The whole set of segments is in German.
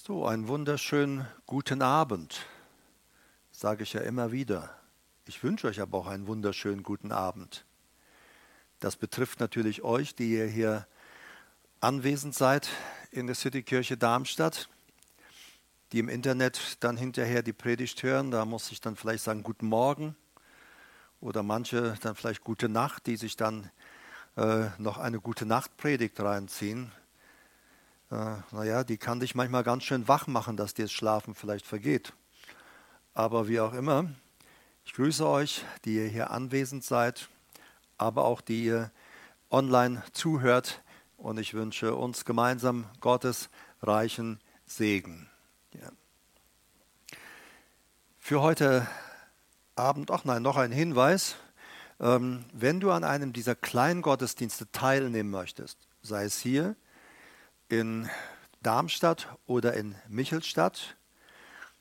So, einen wunderschönen guten Abend, sage ich ja immer wieder. Ich wünsche euch aber auch einen wunderschönen guten Abend. Das betrifft natürlich euch, die ihr hier anwesend seid in der Citykirche Darmstadt, die im Internet dann hinterher die Predigt hören. Da muss ich dann vielleicht sagen Guten Morgen oder manche dann vielleicht Gute Nacht, die sich dann äh, noch eine gute Nachtpredigt reinziehen. Äh, naja, die kann dich manchmal ganz schön wach machen, dass dir das Schlafen vielleicht vergeht. Aber wie auch immer, ich grüße euch, die ihr hier anwesend seid, aber auch die ihr online zuhört. Und ich wünsche uns gemeinsam Gottes reichen Segen. Ja. Für heute Abend, ach nein, noch ein Hinweis. Ähm, wenn du an einem dieser kleinen Gottesdienste teilnehmen möchtest, sei es hier in Darmstadt oder in Michelstadt,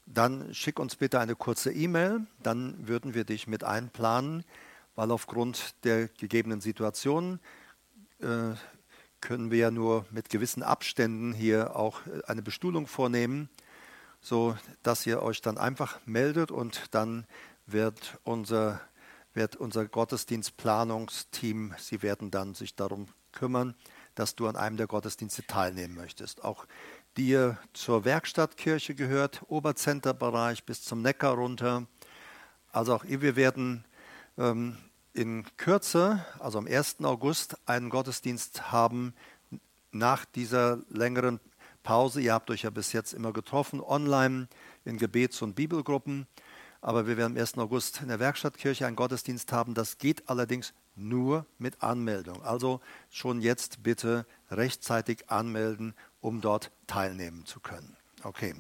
dann schick uns bitte eine kurze E-Mail, dann würden wir dich mit einplanen, weil aufgrund der gegebenen Situation äh, können wir ja nur mit gewissen Abständen hier auch äh, eine Bestuhlung vornehmen, so dass ihr euch dann einfach meldet und dann wird unser wird unser Gottesdienstplanungsteam, sie werden dann sich darum kümmern, dass du an einem der Gottesdienste teilnehmen möchtest. Auch die ihr zur Werkstattkirche gehört, Oberzenterbereich bis zum Neckar runter. Also auch wir werden ähm, in Kürze, also am 1. August, einen Gottesdienst haben nach dieser längeren Pause. Ihr habt euch ja bis jetzt immer getroffen, online in Gebets- und Bibelgruppen. Aber wir werden am 1. August in der Werkstattkirche einen Gottesdienst haben. Das geht allerdings nur mit Anmeldung. Also schon jetzt bitte rechtzeitig anmelden, um dort teilnehmen zu können. Okay.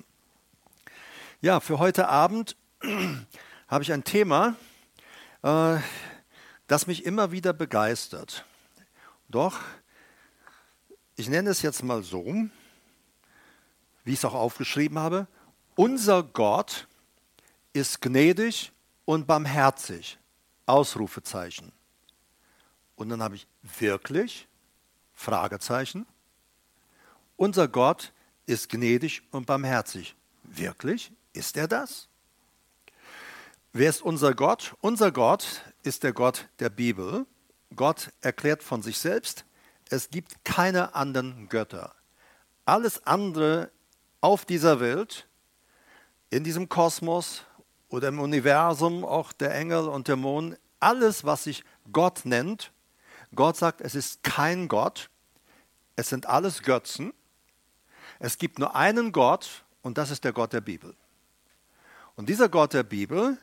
Ja, für heute Abend habe ich ein Thema, äh, das mich immer wieder begeistert. Doch, ich nenne es jetzt mal so, wie ich es auch aufgeschrieben habe, unser Gott ist gnädig und barmherzig. Ausrufezeichen. Und dann habe ich wirklich Fragezeichen. Unser Gott ist gnädig und barmherzig. Wirklich? Ist er das? Wer ist unser Gott? Unser Gott ist der Gott der Bibel. Gott erklärt von sich selbst, es gibt keine anderen Götter. Alles andere auf dieser Welt, in diesem Kosmos, oder im Universum auch der Engel und der Mond, alles, was sich Gott nennt, Gott sagt, es ist kein Gott, es sind alles Götzen, es gibt nur einen Gott und das ist der Gott der Bibel. Und dieser Gott der Bibel,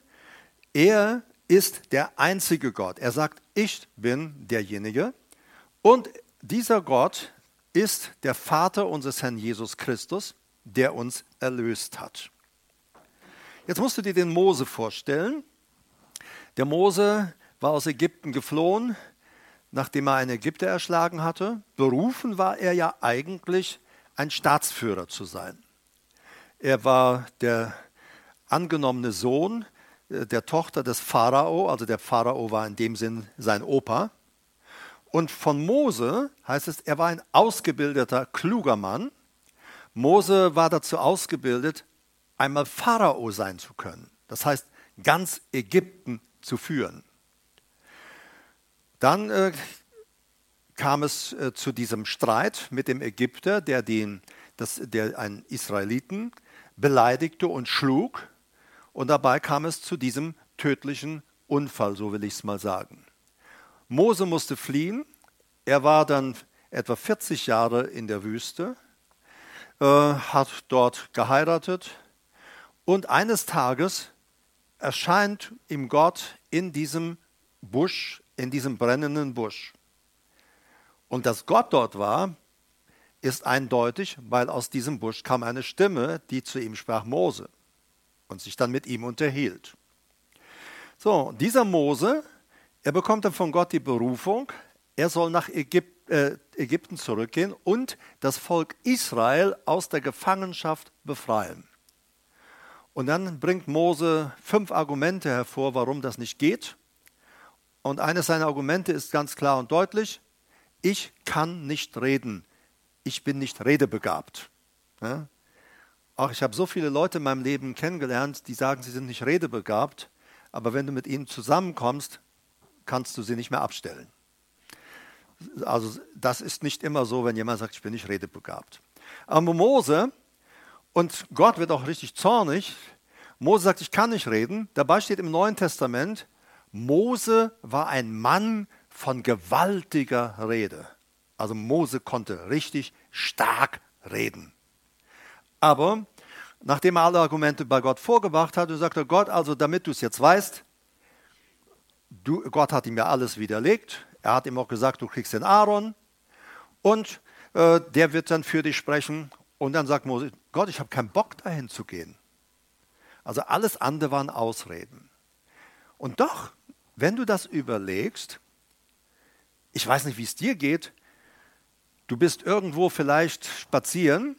er ist der einzige Gott. Er sagt, ich bin derjenige. Und dieser Gott ist der Vater unseres Herrn Jesus Christus, der uns erlöst hat. Jetzt musst du dir den Mose vorstellen. Der Mose war aus Ägypten geflohen, nachdem er einen Ägypter erschlagen hatte. Berufen war er ja eigentlich, ein Staatsführer zu sein. Er war der angenommene Sohn äh, der Tochter des Pharao, also der Pharao war in dem Sinn sein Opa. Und von Mose heißt es, er war ein ausgebildeter, kluger Mann. Mose war dazu ausgebildet, einmal Pharao sein zu können. Das heißt, ganz Ägypten zu führen. Dann äh, kam es äh, zu diesem Streit mit dem Ägypter, der, den, das, der einen Israeliten beleidigte und schlug. Und dabei kam es zu diesem tödlichen Unfall, so will ich es mal sagen. Mose musste fliehen. Er war dann etwa 40 Jahre in der Wüste, äh, hat dort geheiratet, und eines Tages erscheint ihm Gott in diesem Busch, in diesem brennenden Busch. Und dass Gott dort war, ist eindeutig, weil aus diesem Busch kam eine Stimme, die zu ihm sprach Mose und sich dann mit ihm unterhielt. So, dieser Mose, er bekommt dann von Gott die Berufung, er soll nach Ägyp äh, Ägypten zurückgehen und das Volk Israel aus der Gefangenschaft befreien. Und dann bringt Mose fünf Argumente hervor, warum das nicht geht. Und eines seiner Argumente ist ganz klar und deutlich, ich kann nicht reden, ich bin nicht redebegabt. Ja? Auch ich habe so viele Leute in meinem Leben kennengelernt, die sagen, sie sind nicht redebegabt, aber wenn du mit ihnen zusammenkommst, kannst du sie nicht mehr abstellen. Also das ist nicht immer so, wenn jemand sagt, ich bin nicht redebegabt. Aber Mose, und Gott wird auch richtig zornig, Mose sagt, ich kann nicht reden. Dabei steht im Neuen Testament, Mose war ein Mann von gewaltiger Rede. Also Mose konnte richtig stark reden. Aber nachdem er alle Argumente bei Gott vorgebracht hat, sagte Gott, also damit du es jetzt weißt, du, Gott hat ihm ja alles widerlegt. Er hat ihm auch gesagt, du kriegst den Aaron und äh, der wird dann für dich sprechen. Und dann sagt Mose, Gott, ich habe keinen Bock dahin zu gehen. Also alles andere waren Ausreden. Und doch, wenn du das überlegst, ich weiß nicht, wie es dir geht, du bist irgendwo vielleicht spazieren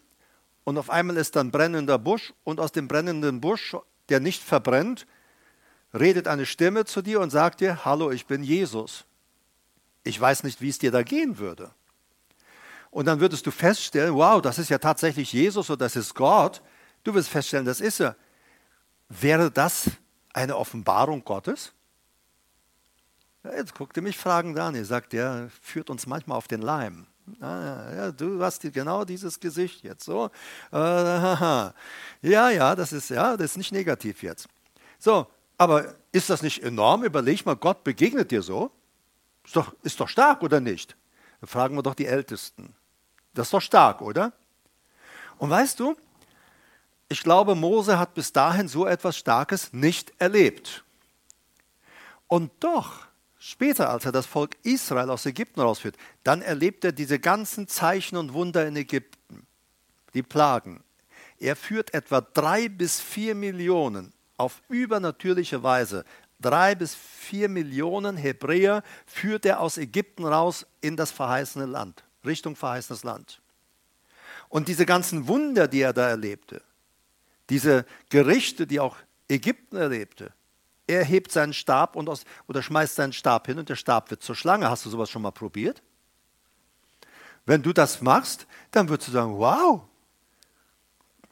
und auf einmal ist dann brennender Busch und aus dem brennenden Busch, der nicht verbrennt, redet eine Stimme zu dir und sagt dir, hallo, ich bin Jesus. Ich weiß nicht, wie es dir da gehen würde. Und dann würdest du feststellen, wow, das ist ja tatsächlich Jesus oder das ist Gott. Du wirst feststellen, das ist er. Wäre das eine Offenbarung Gottes? Jetzt guckt ihr mich fragend an. Ihr sagt, der führt uns manchmal auf den Leim. Ah, ja, du hast genau dieses Gesicht jetzt so. Äh, ja, ja, das ist ja, das ist nicht negativ jetzt. So, aber ist das nicht enorm? Überleg mal, Gott begegnet dir so. Ist doch, ist doch stark, oder nicht? Dann fragen wir doch die Ältesten. Das ist doch stark, oder? Und weißt du, ich glaube, Mose hat bis dahin so etwas Starkes nicht erlebt. Und doch Später, als er das Volk Israel aus Ägypten rausführt, dann erlebt er diese ganzen Zeichen und Wunder in Ägypten, die Plagen. Er führt etwa drei bis vier Millionen auf übernatürliche Weise. Drei bis vier Millionen Hebräer führt er aus Ägypten raus in das verheißene Land, Richtung verheißenes Land. Und diese ganzen Wunder, die er da erlebte, diese Gerichte, die auch Ägypten erlebte, er hebt seinen Stab und aus, oder schmeißt seinen Stab hin und der Stab wird zur Schlange. Hast du sowas schon mal probiert? Wenn du das machst, dann würdest du sagen, wow.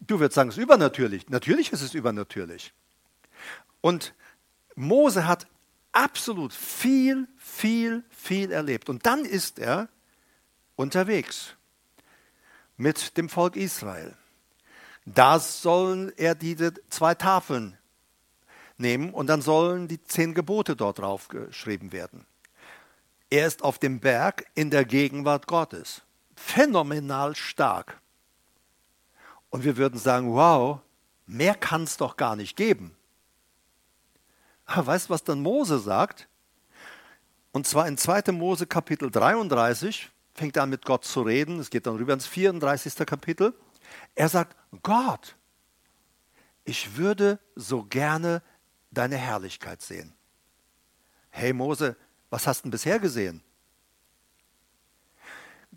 Du würdest sagen, es ist übernatürlich. Natürlich ist es übernatürlich. Und Mose hat absolut viel, viel, viel erlebt. Und dann ist er unterwegs mit dem Volk Israel. Da sollen er diese zwei Tafeln nehmen und dann sollen die zehn Gebote dort drauf geschrieben werden. Er ist auf dem Berg in der Gegenwart Gottes. Phänomenal stark. Und wir würden sagen, wow, mehr kann es doch gar nicht geben. Aber weißt du, was dann Mose sagt? Und zwar in 2. Mose Kapitel 33 fängt er an mit Gott zu reden. Es geht dann rüber ins 34. Kapitel. Er sagt, Gott, ich würde so gerne deine Herrlichkeit sehen. Hey Mose, was hast du bisher gesehen?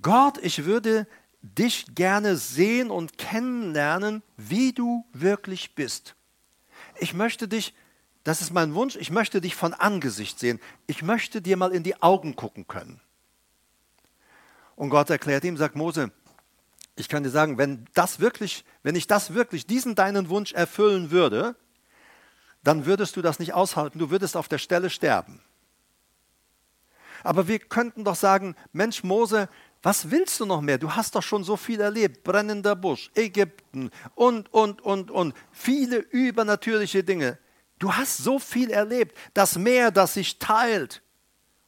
Gott, ich würde dich gerne sehen und kennenlernen, wie du wirklich bist. Ich möchte dich, das ist mein Wunsch, ich möchte dich von Angesicht sehen. Ich möchte dir mal in die Augen gucken können. Und Gott erklärt ihm, sagt Mose, ich kann dir sagen, wenn das wirklich, wenn ich das wirklich, diesen deinen Wunsch erfüllen würde, dann würdest du das nicht aushalten, du würdest auf der Stelle sterben. Aber wir könnten doch sagen, Mensch Mose, was willst du noch mehr? Du hast doch schon so viel erlebt. Brennender Busch, Ägypten und, und, und, und. Viele übernatürliche Dinge. Du hast so viel erlebt. Das Meer, das sich teilt.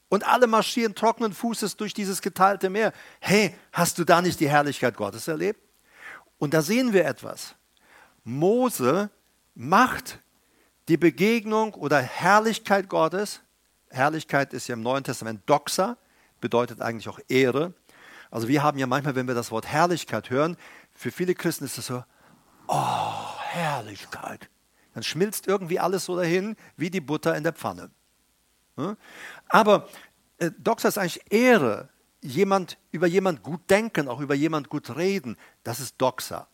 Und alle marschieren trockenen Fußes durch dieses geteilte Meer. Hey, hast du da nicht die Herrlichkeit Gottes erlebt? Und da sehen wir etwas. Mose macht die Begegnung oder Herrlichkeit Gottes, Herrlichkeit ist ja im Neuen Testament Doxa, bedeutet eigentlich auch Ehre. Also wir haben ja manchmal, wenn wir das Wort Herrlichkeit hören, für viele Christen ist es so, oh, Herrlichkeit. Dann schmilzt irgendwie alles so dahin wie die Butter in der Pfanne. Aber äh, Doxa ist eigentlich Ehre. Jemand, über jemand gut denken, auch über jemand gut reden, das ist Doxa.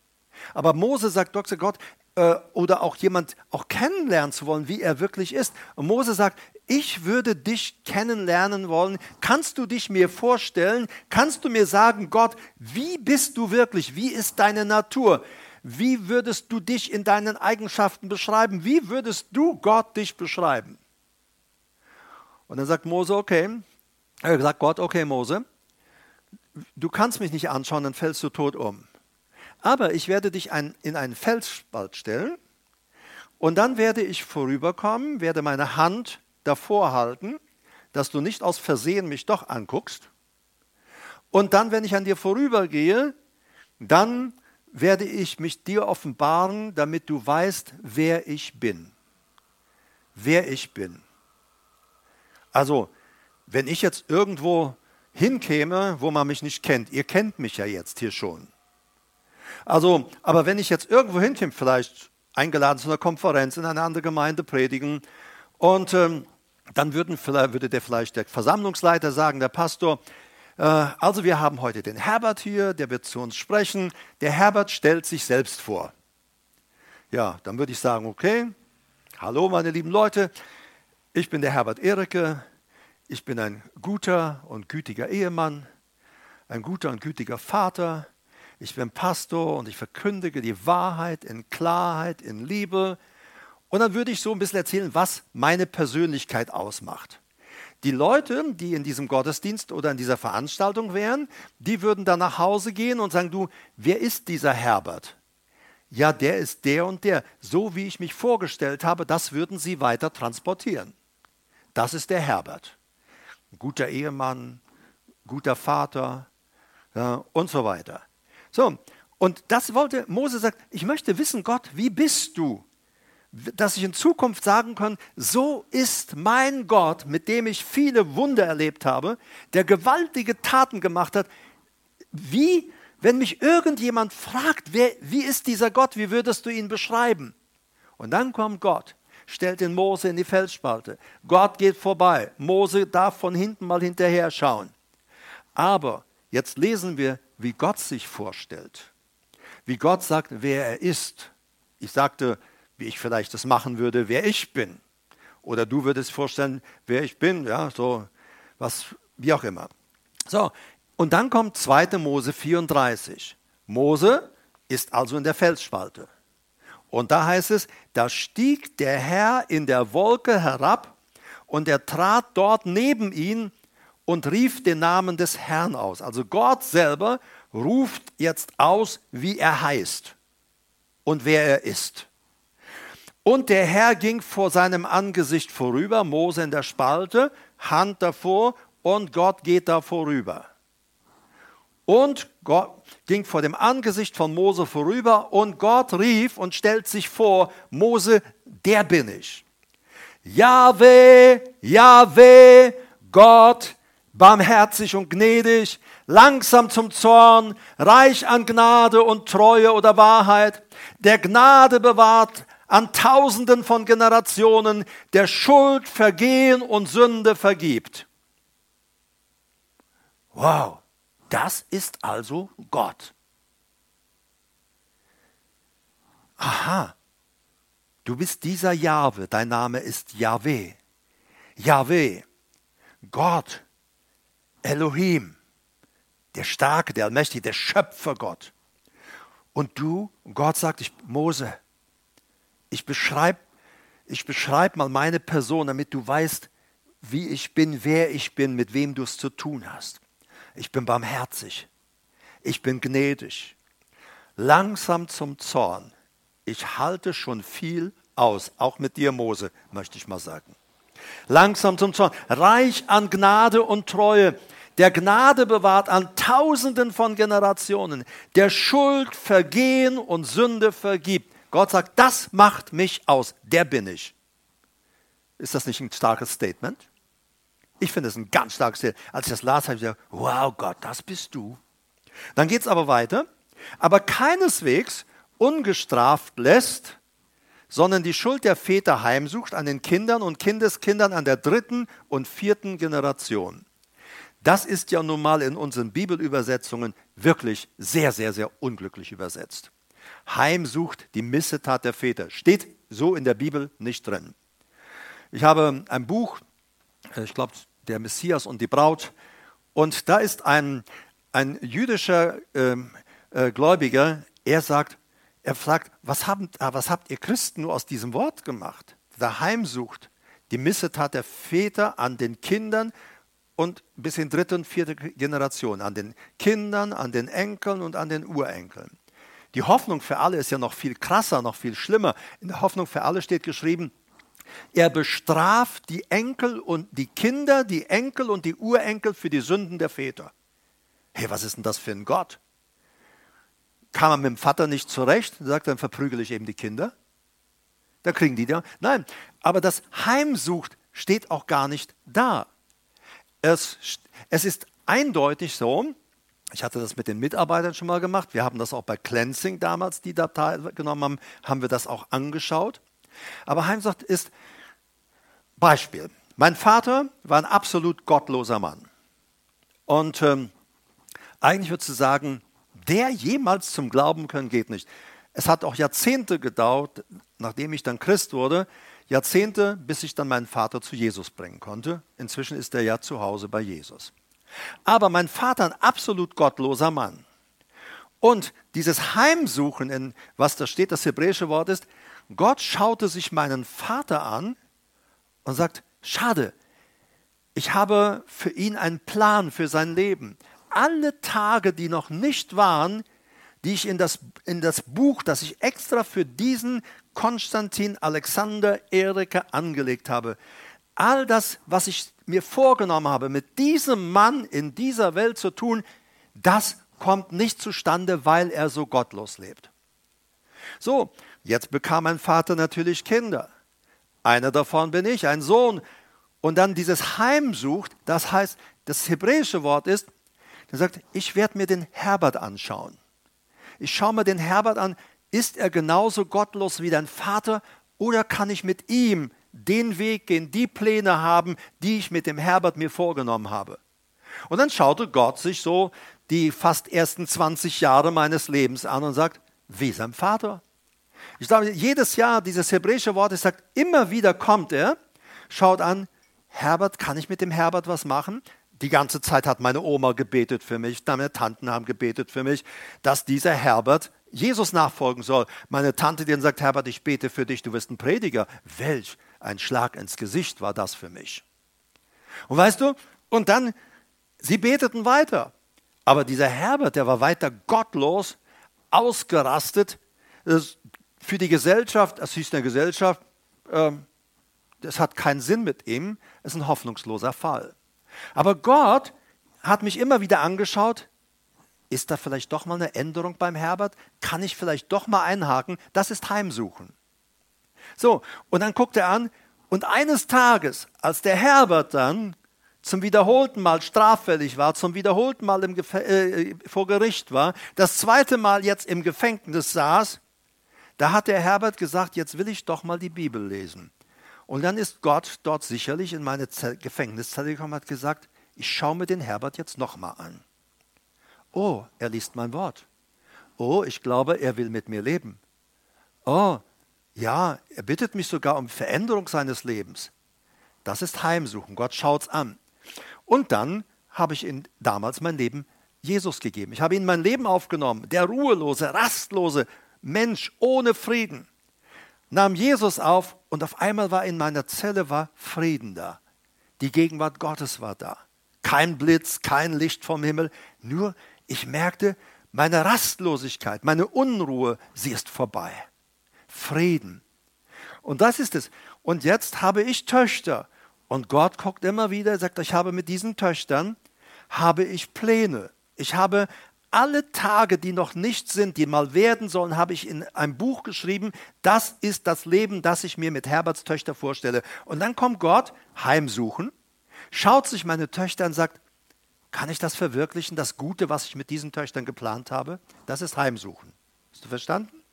Aber Mose sagt Doxa Gott, äh, oder auch jemand auch kennenlernen zu wollen, wie er wirklich ist. Und Mose sagt, ich würde dich kennenlernen wollen. Kannst du dich mir vorstellen? Kannst du mir sagen, Gott, wie bist du wirklich? Wie ist deine Natur? wie würdest du dich in deinen Eigenschaften beschreiben? Wie würdest du Gott dich beschreiben? Und dann sagt Mose, okay, er sagt Gott, okay Mose, du kannst mich nicht anschauen, dann fällst du tot um. Aber ich werde dich ein, in einen Felsspalt stellen und dann werde ich vorüberkommen, werde meine Hand davor halten, dass du nicht aus Versehen mich doch anguckst. Und dann, wenn ich an dir vorübergehe, dann werde ich mich dir offenbaren, damit du weißt, wer ich bin. Wer ich bin. Also, wenn ich jetzt irgendwo hinkäme, wo man mich nicht kennt, ihr kennt mich ja jetzt hier schon. Also, aber wenn ich jetzt irgendwo hinkäme, vielleicht eingeladen zu einer Konferenz in eine andere Gemeinde predigen und ähm, dann würden, würde der vielleicht der Versammlungsleiter sagen, der Pastor, äh, also wir haben heute den Herbert hier, der wird zu uns sprechen. Der Herbert stellt sich selbst vor. Ja, dann würde ich sagen, okay, hallo meine lieben Leute, ich bin der Herbert Erike, ich bin ein guter und gütiger Ehemann, ein guter und gütiger Vater, ich bin Pastor und ich verkündige die Wahrheit in Klarheit, in Liebe. Und dann würde ich so ein bisschen erzählen, was meine Persönlichkeit ausmacht. Die Leute, die in diesem Gottesdienst oder in dieser Veranstaltung wären, die würden dann nach Hause gehen und sagen, du, wer ist dieser Herbert? Ja, der ist der und der. So wie ich mich vorgestellt habe, das würden sie weiter transportieren. Das ist der Herbert. Guter Ehemann, guter Vater ja, und so weiter. So, und das wollte Mose sagt, ich möchte wissen, Gott, wie bist du? Dass ich in Zukunft sagen kann, so ist mein Gott, mit dem ich viele Wunder erlebt habe, der gewaltige Taten gemacht hat. Wie, wenn mich irgendjemand fragt, wer, wie ist dieser Gott, wie würdest du ihn beschreiben? Und dann kommt Gott, stellt den Mose in die Felsspalte. Gott geht vorbei. Mose darf von hinten mal hinterher schauen. Aber jetzt lesen wir wie Gott sich vorstellt, wie Gott sagt, wer er ist. Ich sagte, wie ich vielleicht das machen würde, wer ich bin. Oder du würdest vorstellen, wer ich bin, ja, so was, wie auch immer. So, und dann kommt 2. Mose 34. Mose ist also in der Felsspalte. Und da heißt es, da stieg der Herr in der Wolke herab und er trat dort neben ihn und rief den Namen des Herrn aus. Also Gott selber ruft jetzt aus, wie er heißt und wer er ist. Und der Herr ging vor seinem Angesicht vorüber, Mose in der Spalte, Hand davor und Gott geht da vorüber. Und Gott ging vor dem Angesicht von Mose vorüber und Gott rief und stellt sich vor, Mose, der bin ich. Jahwe, Jahwe, Gott, barmherzig und gnädig, langsam zum Zorn, reich an Gnade und Treue oder Wahrheit, der Gnade bewahrt an Tausenden von Generationen, der Schuld, Vergehen und Sünde vergibt. Wow, das ist also Gott. Aha, du bist dieser Jahwe, dein Name ist Yahweh. Yahweh, Gott, Elohim, der Starke, der Allmächtige, der Schöpfergott. Und du, Gott sagt, ich, Mose, ich beschreibe ich beschreib mal meine Person, damit du weißt, wie ich bin, wer ich bin, mit wem du es zu tun hast. Ich bin barmherzig. Ich bin gnädig. Langsam zum Zorn. Ich halte schon viel aus, auch mit dir, Mose, möchte ich mal sagen. Langsam zum Zorn. Reich an Gnade und Treue der Gnade bewahrt an Tausenden von Generationen, der Schuld, Vergehen und Sünde vergibt. Gott sagt, das macht mich aus, der bin ich. Ist das nicht ein starkes Statement? Ich finde es ein ganz starkes Statement. Als ich das las, habe ich gesagt, wow Gott, das bist du. Dann geht es aber weiter, aber keineswegs ungestraft lässt, sondern die Schuld der Väter heimsucht an den Kindern und Kindeskindern an der dritten und vierten Generation. Das ist ja nun mal in unseren Bibelübersetzungen wirklich sehr, sehr, sehr unglücklich übersetzt. Heimsucht die Missetat der Väter. Steht so in der Bibel nicht drin. Ich habe ein Buch, ich glaube, der Messias und die Braut, und da ist ein, ein jüdischer äh, äh, Gläubiger, er sagt, er fragt, was, haben, ah, was habt ihr Christen nur aus diesem Wort gemacht? Der Heimsucht, die Missetat der Väter an den Kindern und bis in dritte und vierte Generation, an den Kindern, an den Enkeln und an den Urenkeln. Die Hoffnung für alle ist ja noch viel krasser, noch viel schlimmer. In der Hoffnung für alle steht geschrieben, er bestraft die Enkel und die Kinder, die Enkel und die Urenkel für die Sünden der Väter. Hey, was ist denn das für ein Gott? Kam er mit dem Vater nicht zurecht, sagt, dann verprügele ich eben die Kinder. Da kriegen die da. Nein, aber das Heimsucht steht auch gar nicht da. Es, es ist eindeutig so, ich hatte das mit den Mitarbeitern schon mal gemacht, wir haben das auch bei Cleansing damals, die Datei genommen haben, haben wir das auch angeschaut. Aber Heimsucht ist Beispiel. Mein Vater war ein absolut gottloser Mann. Und ähm, eigentlich würdest du sagen, der jemals zum Glauben können, geht nicht. Es hat auch Jahrzehnte gedauert, nachdem ich dann Christ wurde, Jahrzehnte, bis ich dann meinen Vater zu Jesus bringen konnte. Inzwischen ist er ja zu Hause bei Jesus. Aber mein Vater, ein absolut gottloser Mann. Und dieses Heimsuchen, in was da steht, das hebräische Wort ist, Gott schaute sich meinen Vater an und sagt, schade, ich habe für ihn einen Plan für sein Leben. Alle Tage, die noch nicht waren, die ich in das, in das Buch, das ich extra für diesen Konstantin Alexander Erika angelegt habe, all das, was ich mir vorgenommen habe, mit diesem Mann in dieser Welt zu tun, das kommt nicht zustande, weil er so gottlos lebt. So, Jetzt bekam mein Vater natürlich Kinder. Einer davon bin ich, ein Sohn. Und dann dieses Heimsucht, das heißt, das hebräische Wort ist, er sagt, ich werde mir den Herbert anschauen. Ich schaue mir den Herbert an, ist er genauso gottlos wie dein Vater oder kann ich mit ihm den Weg gehen, die Pläne haben, die ich mit dem Herbert mir vorgenommen habe? Und dann schaute Gott sich so die fast ersten 20 Jahre meines Lebens an und sagt, wie sein Vater? Ich glaube, jedes Jahr dieses hebräische Wort, es sagt, immer wieder kommt er, schaut an, Herbert, kann ich mit dem Herbert was machen? Die ganze Zeit hat meine Oma gebetet für mich, meine Tanten haben gebetet für mich, dass dieser Herbert Jesus nachfolgen soll. Meine Tante, die sagt, Herbert, ich bete für dich, du wirst ein Prediger. Welch ein Schlag ins Gesicht war das für mich. Und weißt du, und dann, sie beteten weiter. Aber dieser Herbert, der war weiter gottlos, ausgerastet, für die Gesellschaft, es hieß eine Gesellschaft, ähm, das hat keinen Sinn mit ihm, es ist ein hoffnungsloser Fall. Aber Gott hat mich immer wieder angeschaut, ist da vielleicht doch mal eine Änderung beim Herbert? Kann ich vielleicht doch mal einhaken? Das ist Heimsuchen. So, und dann guckt er an, und eines Tages, als der Herbert dann zum wiederholten Mal straffällig war, zum wiederholten Mal äh, vor Gericht war, das zweite Mal jetzt im Gefängnis saß, da hat der Herbert gesagt, jetzt will ich doch mal die Bibel lesen. Und dann ist Gott dort sicherlich in meine Gefängniszelle gekommen und hat gesagt, ich schaue mir den Herbert jetzt nochmal an. Oh, er liest mein Wort. Oh, ich glaube, er will mit mir leben. Oh, ja, er bittet mich sogar um Veränderung seines Lebens. Das ist Heimsuchen. Gott schaut's an. Und dann habe ich ihm damals mein Leben Jesus gegeben. Ich habe ihn mein Leben aufgenommen. Der ruhelose, rastlose, Mensch ohne Frieden, nahm Jesus auf und auf einmal war in meiner Zelle war Frieden da. Die Gegenwart Gottes war da. Kein Blitz, kein Licht vom Himmel, nur ich merkte, meine Rastlosigkeit, meine Unruhe, sie ist vorbei. Frieden. Und das ist es. Und jetzt habe ich Töchter. Und Gott guckt immer wieder, sagt, ich habe mit diesen Töchtern, habe ich Pläne. Ich habe alle Tage, die noch nicht sind, die mal werden sollen, habe ich in einem Buch geschrieben. Das ist das Leben, das ich mir mit Herberts Töchter vorstelle. Und dann kommt Gott heimsuchen, schaut sich meine Töchter an und sagt, kann ich das verwirklichen, das Gute, was ich mit diesen Töchtern geplant habe? Das ist Heimsuchen. Hast du verstanden?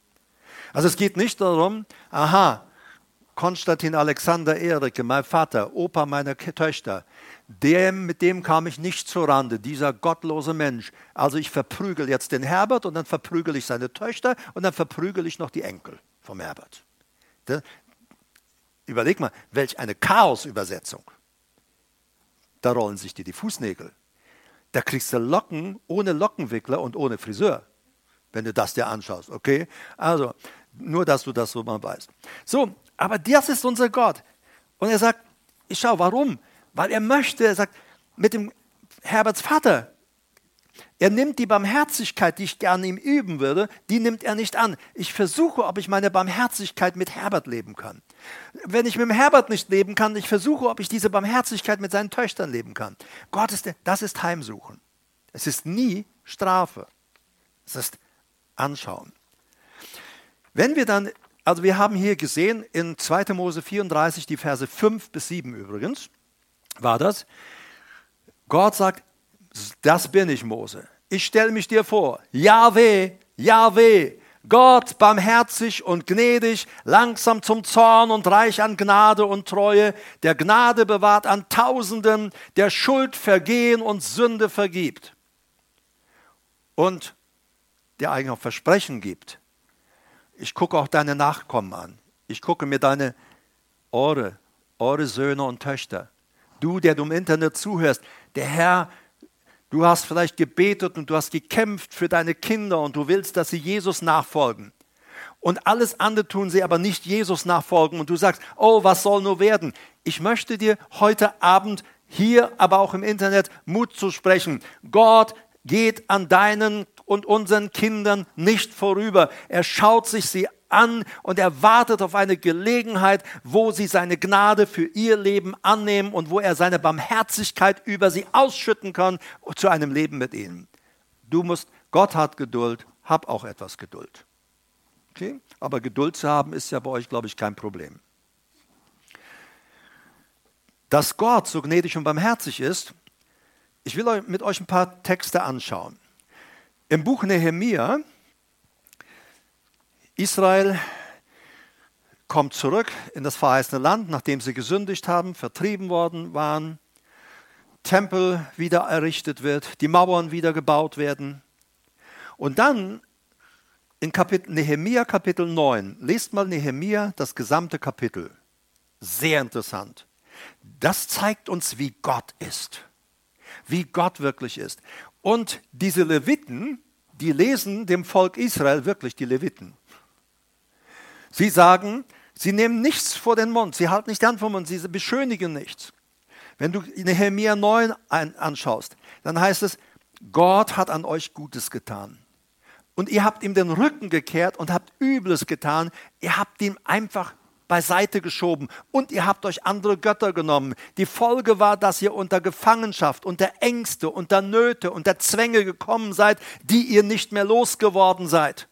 Also es geht nicht darum, aha, Konstantin Alexander Erike, mein Vater, Opa meiner Töchter, dem, mit dem kam ich nicht zur Rande, dieser gottlose Mensch. Also ich verprügel jetzt den Herbert und dann verprügel ich seine Töchter und dann verprügel ich noch die Enkel vom Herbert. Überleg mal, welch eine Chaos-Übersetzung. Da rollen sich dir die Fußnägel. Da kriegst du Locken ohne Lockenwickler und ohne Friseur. wenn du das dir anschaust, okay? Also, nur, dass du das so mal weißt. So, aber das ist unser Gott. Und er sagt, ich schau, warum? Weil er möchte, er sagt, mit dem Herberts Vater, er nimmt die Barmherzigkeit, die ich gerne ihm üben würde, die nimmt er nicht an. Ich versuche, ob ich meine Barmherzigkeit mit Herbert leben kann. Wenn ich mit dem Herbert nicht leben kann, ich versuche, ob ich diese Barmherzigkeit mit seinen Töchtern leben kann. Gott ist, das ist Heimsuchen. Es ist nie Strafe. Es ist Anschauen. Wenn wir dann, also wir haben hier gesehen in 2. Mose 34, die Verse 5 bis 7 übrigens, war das, Gott sagt, das bin ich, Mose. Ich stelle mich dir vor, Yahweh, Yahweh, Gott barmherzig und gnädig, langsam zum Zorn und reich an Gnade und Treue, der Gnade bewahrt an Tausenden, der Schuld vergehen und Sünde vergibt. Und der auch Versprechen gibt. Ich gucke auch deine Nachkommen an. Ich gucke mir deine Ohren, eure Söhne und Töchter. Du, der du im Internet zuhörst, der Herr, du hast vielleicht gebetet und du hast gekämpft für deine Kinder und du willst, dass sie Jesus nachfolgen. Und alles andere tun sie aber nicht Jesus nachfolgen und du sagst, oh, was soll nur werden? Ich möchte dir heute Abend hier, aber auch im Internet Mut zu sprechen. Gott geht an deinen und unseren Kindern nicht vorüber. Er schaut sich sie an und er wartet auf eine Gelegenheit, wo sie seine Gnade für ihr Leben annehmen und wo er seine Barmherzigkeit über sie ausschütten kann zu einem Leben mit ihnen. Du musst, Gott hat Geduld, hab auch etwas Geduld. Okay? Aber Geduld zu haben ist ja bei euch, glaube ich, kein Problem. Dass Gott so gnädig und barmherzig ist, ich will mit euch ein paar Texte anschauen. Im Buch Nehemia, Israel kommt zurück in das verheißene Land, nachdem sie gesündigt haben, vertrieben worden waren, Tempel wieder errichtet wird, die Mauern wieder gebaut werden. Und dann in Kapitel, Nehemia Kapitel 9, lest mal Nehemia das gesamte Kapitel. Sehr interessant. Das zeigt uns, wie Gott ist. Wie Gott wirklich ist. Und diese Leviten, die lesen dem Volk Israel wirklich die Leviten. Sie sagen, sie nehmen nichts vor den Mund, sie halten nicht an vom Mund, sie beschönigen nichts. Wenn du Nehemiah 9 anschaust, dann heißt es, Gott hat an euch Gutes getan. Und ihr habt ihm den Rücken gekehrt und habt Übles getan. Ihr habt ihm einfach beiseite geschoben und ihr habt euch andere Götter genommen. Die Folge war, dass ihr unter Gefangenschaft, unter Ängste, unter Nöte, unter Zwänge gekommen seid, die ihr nicht mehr losgeworden seid.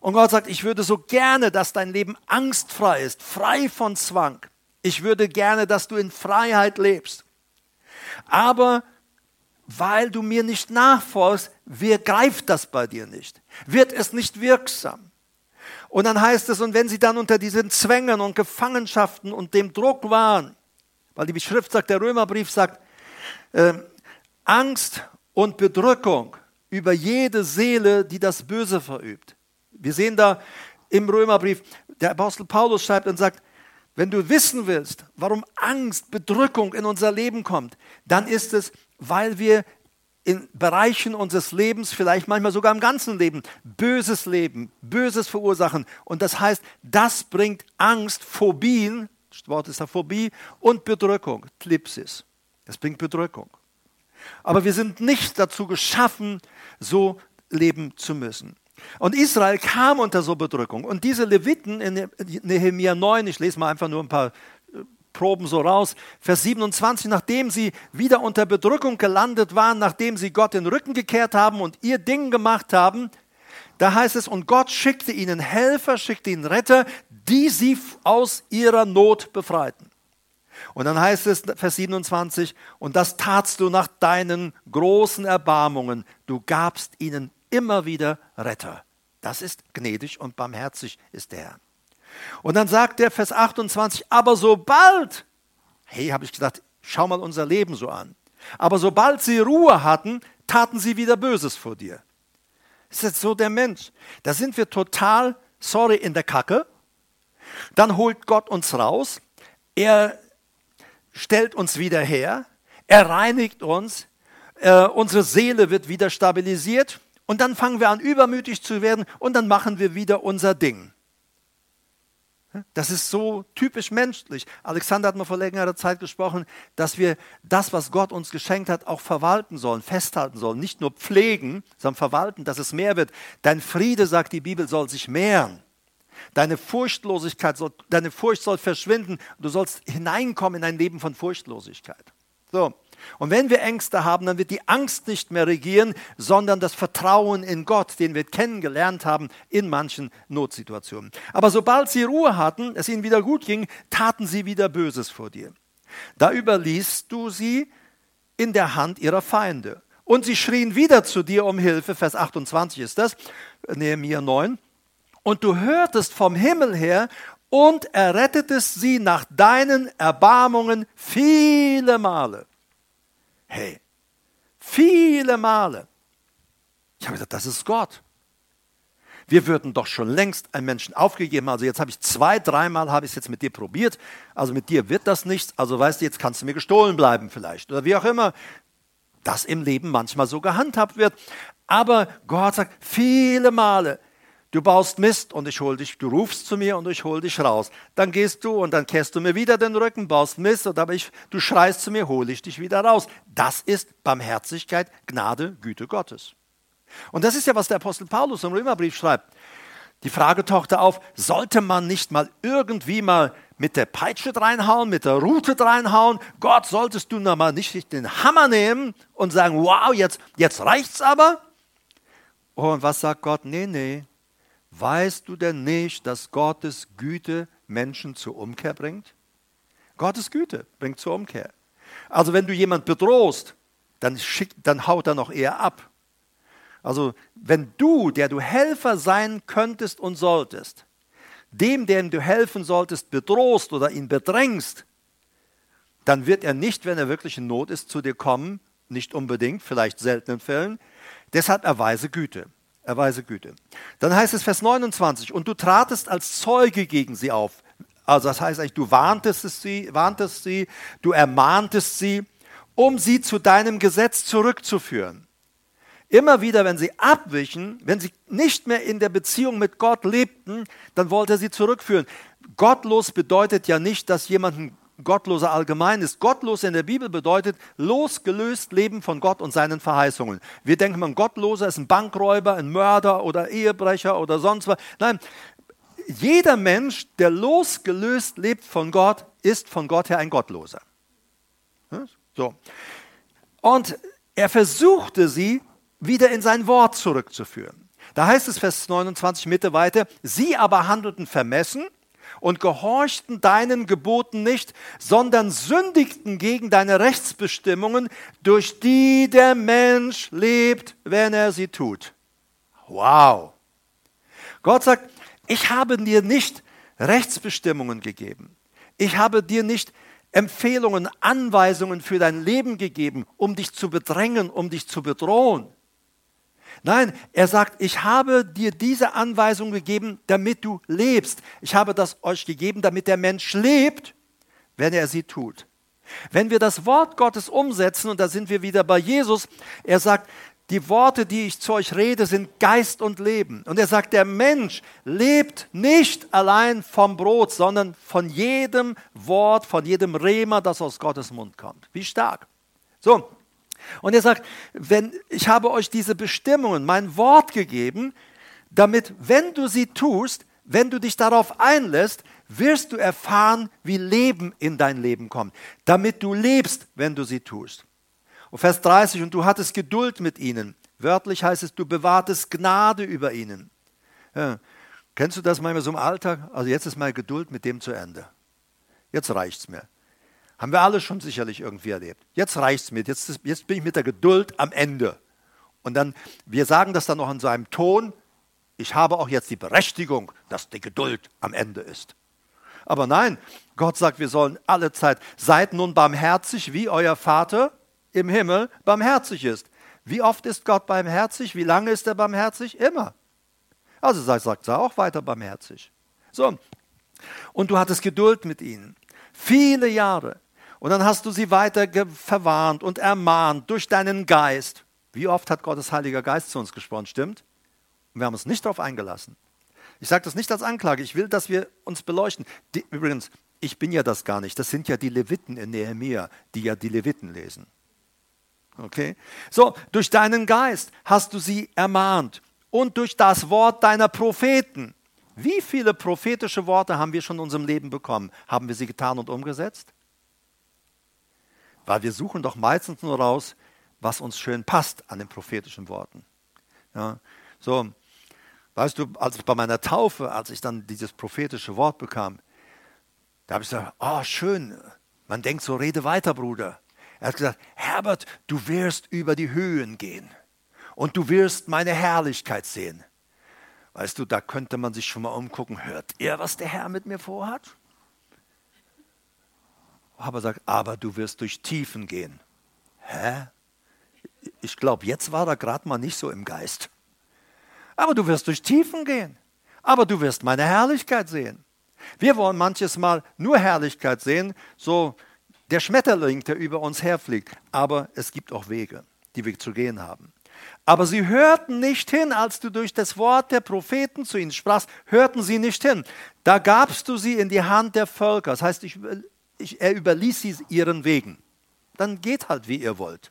Und Gott sagt, ich würde so gerne, dass dein Leben angstfrei ist, frei von Zwang. Ich würde gerne, dass du in Freiheit lebst. Aber weil du mir nicht nachfolgst, wir greift das bei dir nicht, wird es nicht wirksam. Und dann heißt es, und wenn sie dann unter diesen Zwängen und Gefangenschaften und dem Druck waren, weil die Schrift sagt, der Römerbrief sagt, äh, Angst und Bedrückung über jede Seele, die das Böse verübt. Wir sehen da im Römerbrief, der Apostel Paulus schreibt und sagt, wenn du wissen willst, warum Angst, Bedrückung in unser Leben kommt, dann ist es, weil wir in Bereichen unseres Lebens, vielleicht manchmal sogar im ganzen Leben, Böses leben, Böses verursachen. Und das heißt, das bringt Angst, Phobien, das Wort ist ja Phobie, und Bedrückung, Tlipsis. Das bringt Bedrückung. Aber wir sind nicht dazu geschaffen, so leben zu müssen. Und Israel kam unter so Bedrückung. Und diese Leviten in Nehemiah 9, ich lese mal einfach nur ein paar Proben so raus. Vers 27, nachdem sie wieder unter Bedrückung gelandet waren, nachdem sie Gott den Rücken gekehrt haben und ihr Ding gemacht haben, da heißt es, und Gott schickte ihnen Helfer, schickte ihnen Retter, die sie aus ihrer Not befreiten. Und dann heißt es, Vers 27, und das tatst du nach deinen großen Erbarmungen. Du gabst ihnen immer wieder Retter. Das ist gnädig und barmherzig ist der Herr. Und dann sagt der Vers 28, aber sobald, hey, habe ich gesagt, schau mal unser Leben so an. Aber sobald sie Ruhe hatten, taten sie wieder Böses vor dir. ist jetzt so der Mensch. Da sind wir total, sorry, in der Kacke. Dann holt Gott uns raus. Er stellt uns wieder her. Er reinigt uns. Äh, unsere Seele wird wieder stabilisiert. Und dann fangen wir an, übermütig zu werden und dann machen wir wieder unser Ding. Das ist so typisch menschlich. Alexander hat mal vor längerer Zeit gesprochen, dass wir das, was Gott uns geschenkt hat, auch verwalten sollen, festhalten sollen. Nicht nur pflegen, sondern verwalten, dass es mehr wird. Dein Friede, sagt die Bibel, soll sich mehren. Deine Furchtlosigkeit, soll, deine Furcht soll verschwinden. Du sollst hineinkommen in ein Leben von Furchtlosigkeit. So. Und wenn wir Ängste haben, dann wird die Angst nicht mehr regieren, sondern das Vertrauen in Gott, den wir kennengelernt haben in manchen Notsituationen. Aber sobald sie Ruhe hatten, es ihnen wieder gut ging, taten sie wieder Böses vor dir. Da überließt du sie in der Hand ihrer Feinde. Und sie schrien wieder zu dir um Hilfe, Vers 28 ist das, Nehemiah 9. Und du hörtest vom Himmel her und errettetest sie nach deinen Erbarmungen viele Male. Hey, viele Male. Ich habe gesagt, das ist Gott. Wir würden doch schon längst einen Menschen aufgegeben. Also jetzt habe ich zwei, dreimal habe ich es jetzt mit dir probiert. Also mit dir wird das nichts. Also weißt du, jetzt kannst du mir gestohlen bleiben vielleicht oder wie auch immer. Das im Leben manchmal so gehandhabt wird. Aber Gott sagt viele Male, Du baust Mist und ich hol dich, du rufst zu mir und ich hol dich raus. Dann gehst du und dann kehrst du mir wieder den Rücken, baust Mist und aber ich, du schreist zu mir, hole ich dich wieder raus. Das ist Barmherzigkeit, Gnade, Güte Gottes. Und das ist ja, was der Apostel Paulus im Römerbrief schreibt. Die Frage tauchte auf, sollte man nicht mal irgendwie mal mit der Peitsche reinhauen, mit der Rute reinhauen? Gott, solltest du noch mal nicht den Hammer nehmen und sagen, wow, jetzt, jetzt reicht's aber? Und was sagt Gott? Nee, nee, Weißt du denn nicht, dass Gottes Güte Menschen zur Umkehr bringt? Gottes Güte bringt zur Umkehr. Also wenn du jemand bedrohst, dann, schick, dann haut er noch eher ab. Also wenn du, der du Helfer sein könntest und solltest, dem, dem du helfen solltest, bedrohst oder ihn bedrängst, dann wird er nicht, wenn er wirklich in Not ist, zu dir kommen, nicht unbedingt, vielleicht seltenen Fällen. Deshalb erweise Güte erweise Güte. Dann heißt es Vers 29, und du tratest als Zeuge gegen sie auf. Also das heißt eigentlich, du warntest sie, warntest sie, du ermahntest sie, um sie zu deinem Gesetz zurückzuführen. Immer wieder, wenn sie abwichen, wenn sie nicht mehr in der Beziehung mit Gott lebten, dann wollte er sie zurückführen. Gottlos bedeutet ja nicht, dass jemand Gottloser allgemein ist. Gottlos in der Bibel bedeutet losgelöst Leben von Gott und seinen Verheißungen. Wir denken, ein Gottloser ist ein Bankräuber, ein Mörder oder Ehebrecher oder sonst was. Nein, jeder Mensch, der losgelöst lebt von Gott, ist von Gott her ein Gottloser. So. Und er versuchte sie wieder in sein Wort zurückzuführen. Da heißt es Vers 29 Mitte weiter, sie aber handelten vermessen und gehorchten deinen Geboten nicht, sondern sündigten gegen deine Rechtsbestimmungen, durch die der Mensch lebt, wenn er sie tut. Wow. Gott sagt, ich habe dir nicht Rechtsbestimmungen gegeben. Ich habe dir nicht Empfehlungen, Anweisungen für dein Leben gegeben, um dich zu bedrängen, um dich zu bedrohen. Nein, er sagt, ich habe dir diese Anweisung gegeben, damit du lebst. Ich habe das euch gegeben, damit der Mensch lebt, wenn er sie tut. Wenn wir das Wort Gottes umsetzen, und da sind wir wieder bei Jesus, er sagt, die Worte, die ich zu euch rede, sind Geist und Leben. Und er sagt, der Mensch lebt nicht allein vom Brot, sondern von jedem Wort, von jedem Rema, das aus Gottes Mund kommt. Wie stark. So, und er sagt, wenn, ich habe euch diese Bestimmungen, mein Wort gegeben, damit, wenn du sie tust, wenn du dich darauf einlässt, wirst du erfahren, wie Leben in dein Leben kommt, damit du lebst, wenn du sie tust. Und Vers 30, und du hattest Geduld mit ihnen. Wörtlich heißt es, du bewahrtest Gnade über ihnen. Ja. Kennst du das manchmal so im Alltag? Also jetzt ist meine Geduld mit dem zu Ende. Jetzt reicht es mir. Haben wir alle schon sicherlich irgendwie erlebt. Jetzt reicht es mir, jetzt, jetzt bin ich mit der Geduld am Ende. Und dann, wir sagen das dann noch in so einem Ton, ich habe auch jetzt die Berechtigung, dass die Geduld am Ende ist. Aber nein, Gott sagt, wir sollen alle Zeit, seid nun barmherzig, wie euer Vater im Himmel barmherzig ist. Wie oft ist Gott barmherzig? Wie lange ist er barmherzig? Immer. Also sagt er auch weiter barmherzig. So. Und du hattest Geduld mit ihnen. Viele Jahre. Und dann hast du sie weiter verwarnt und ermahnt durch deinen Geist. Wie oft hat Gottes Heiliger Geist zu uns gesprochen, stimmt? Und wir haben uns nicht darauf eingelassen. Ich sage das nicht als Anklage, ich will, dass wir uns beleuchten. Die, übrigens, ich bin ja das gar nicht. Das sind ja die Leviten in Nehemia, die ja die Leviten lesen. Okay? So, durch deinen Geist hast du sie ermahnt und durch das Wort deiner Propheten. Wie viele prophetische Worte haben wir schon in unserem Leben bekommen? Haben wir sie getan und umgesetzt? Weil wir suchen doch meistens nur raus, was uns schön passt an den prophetischen Worten. Ja, so, weißt du, als ich bei meiner Taufe, als ich dann dieses prophetische Wort bekam, da habe ich gesagt, oh schön, man denkt so, rede weiter, Bruder. Er hat gesagt, Herbert, du wirst über die Höhen gehen und du wirst meine Herrlichkeit sehen. Weißt du, da könnte man sich schon mal umgucken, hört ihr, was der Herr mit mir vorhat? Aber sagt, aber du wirst durch Tiefen gehen. Hä? Ich glaube, jetzt war er gerade mal nicht so im Geist. Aber du wirst durch Tiefen gehen. Aber du wirst meine Herrlichkeit sehen. Wir wollen manches Mal nur Herrlichkeit sehen, so der Schmetterling, der über uns herfliegt. Aber es gibt auch Wege, die wir zu gehen haben. Aber sie hörten nicht hin, als du durch das Wort der Propheten zu ihnen sprachst, hörten sie nicht hin. Da gabst du sie in die Hand der Völker. Das heißt, ich, ich, er überließ sie ihren Wegen. Dann geht halt, wie ihr wollt.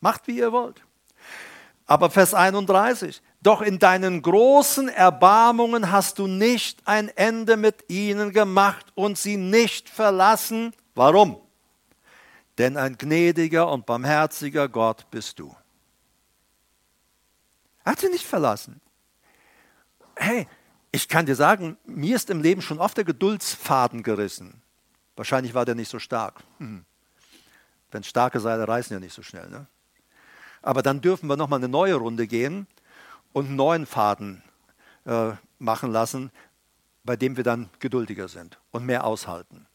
Macht, wie ihr wollt. Aber Vers 31, doch in deinen großen Erbarmungen hast du nicht ein Ende mit ihnen gemacht und sie nicht verlassen. Warum? Denn ein gnädiger und barmherziger Gott bist du. Er hat sie nicht verlassen. Hey, ich kann dir sagen, mir ist im Leben schon oft der Geduldsfaden gerissen. Wahrscheinlich war der nicht so stark. Hm. Wenn starke Seile reißen ja nicht so schnell. Ne? Aber dann dürfen wir nochmal eine neue Runde gehen und einen neuen Faden äh, machen lassen, bei dem wir dann geduldiger sind und mehr aushalten.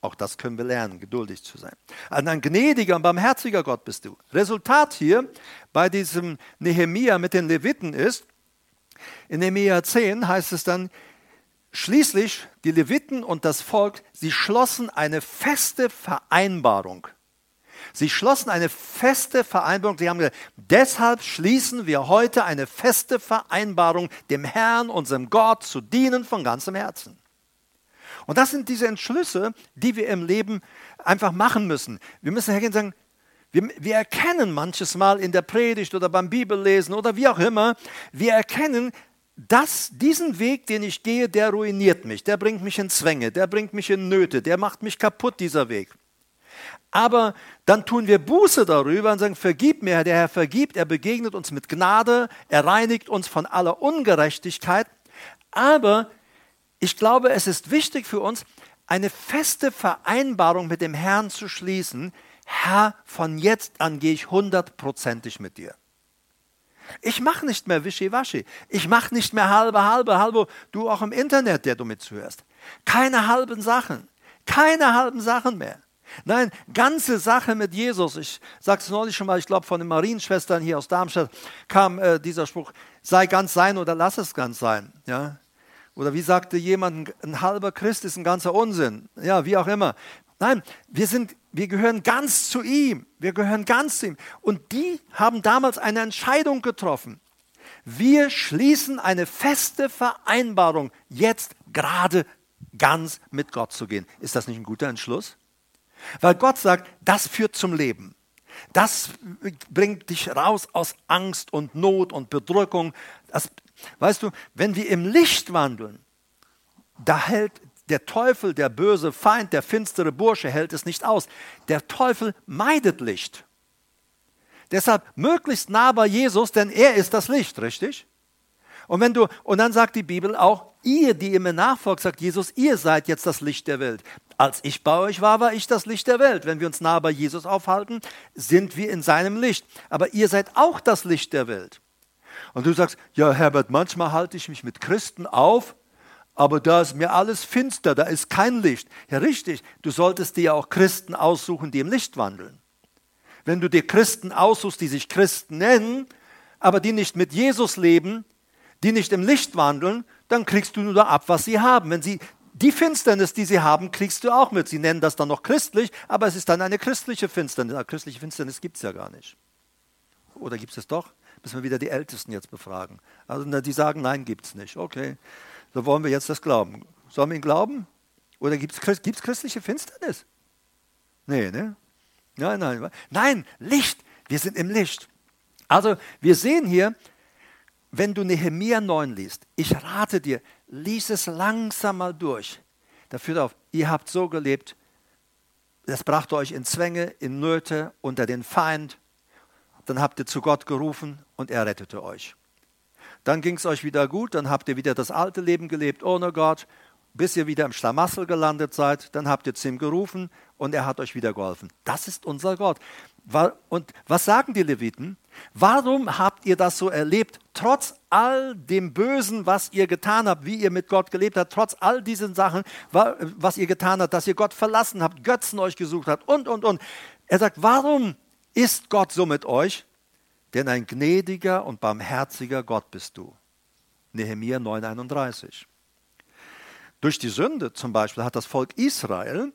Auch das können wir lernen, geduldig zu sein. ein gnädiger und barmherziger Gott bist du. Resultat hier bei diesem Nehemia mit den Leviten ist, in Nehemia 10 heißt es dann, schließlich die Leviten und das Volk, sie schlossen eine feste Vereinbarung Sie schlossen eine feste Vereinbarung. Sie haben gesagt, deshalb schließen wir heute eine feste Vereinbarung, dem Herrn, unserem Gott, zu dienen von ganzem Herzen. Und das sind diese Entschlüsse, die wir im Leben einfach machen müssen. Wir müssen hergehen und sagen, wir, wir, erkennen manches Mal in der Predigt oder beim Bibellesen oder wie auch immer, wir erkennen, dass diesen Weg, den ich gehe, der ruiniert mich, der bringt mich in Zwänge, der bringt mich in Nöte, der macht mich kaputt, dieser Weg. Aber dann tun wir Buße darüber und sagen, vergib mir, der Herr vergibt, er begegnet uns mit Gnade, er reinigt uns von aller Ungerechtigkeit. Aber ich glaube, es ist wichtig für uns, eine feste Vereinbarung mit dem Herrn zu schließen. Herr, von jetzt an gehe ich hundertprozentig mit dir. Ich mache nicht mehr Wischiwaschi. Ich mache nicht mehr halbe, halbe, halbe. Du auch im Internet, der du mitzuhörst. Keine halben Sachen. Keine halben Sachen mehr. Nein, ganze Sache mit Jesus. Ich sagte es neulich schon mal, ich glaube von den Marienschwestern hier aus Darmstadt kam äh, dieser Spruch, sei ganz sein oder lass es ganz sein. Ja? Oder wie sagte jemand, ein halber Christ ist ein ganzer Unsinn. Ja, wie auch immer. Nein, wir, sind, wir gehören ganz zu ihm. Wir gehören ganz zu ihm. Und die haben damals eine Entscheidung getroffen. Wir schließen eine feste Vereinbarung, jetzt gerade ganz mit Gott zu gehen. Ist das nicht ein guter Entschluss? Weil Gott sagt, das führt zum Leben. Das bringt dich raus aus Angst und Not und Bedrückung. Das, weißt du, wenn wir im Licht wandeln, da hält der Teufel, der böse Feind, der finstere Bursche hält es nicht aus. Der Teufel meidet Licht. Deshalb möglichst nah bei Jesus, denn er ist das Licht, richtig? Und wenn du und dann sagt die Bibel auch, ihr, die ihr mir nachfolgt, sagt Jesus, ihr seid jetzt das Licht der Welt. Als ich bei euch war, war ich das Licht der Welt. Wenn wir uns nah bei Jesus aufhalten, sind wir in seinem Licht. Aber ihr seid auch das Licht der Welt. Und du sagst, ja Herbert, manchmal halte ich mich mit Christen auf, aber da ist mir alles finster, da ist kein Licht. Ja richtig, du solltest dir auch Christen aussuchen, die im Licht wandeln. Wenn du dir Christen aussuchst, die sich Christen nennen, aber die nicht mit Jesus leben, die nicht im Licht wandeln, dann kriegst du nur ab, was sie haben. Wenn sie die Finsternis, die sie haben, kriegst du auch mit. Sie nennen das dann noch christlich, aber es ist dann eine christliche Finsternis. Eine christliche Finsternis gibt es ja gar nicht. Oder gibt es doch? Müssen wir wieder die Ältesten jetzt befragen. Also die sagen, nein, gibt es nicht. Okay, so wollen wir jetzt das glauben. Sollen wir ihn glauben? Oder gibt es christliche Finsternis? Nee, ne? Nein, nein. Nein, Licht. Wir sind im Licht. Also, wir sehen hier, wenn du Nehemiah 9 liest, ich rate dir, lies es langsam mal durch. Da führt auf, ihr habt so gelebt, das brachte euch in Zwänge, in Nöte, unter den Feind. Dann habt ihr zu Gott gerufen und er rettete euch. Dann ging es euch wieder gut, dann habt ihr wieder das alte Leben gelebt ohne Gott, bis ihr wieder im Schlamassel gelandet seid. Dann habt ihr zu ihm gerufen und er hat euch wieder geholfen. Das ist unser Gott. Und was sagen die Leviten? Warum habt ihr das so erlebt, trotz all dem Bösen, was ihr getan habt, wie ihr mit Gott gelebt habt, trotz all diesen Sachen, was ihr getan habt, dass ihr Gott verlassen habt, Götzen euch gesucht habt und, und, und. Er sagt, warum ist Gott so mit euch? Denn ein gnädiger und barmherziger Gott bist du. Nehemiah 9,31. Durch die Sünde zum Beispiel hat das Volk Israel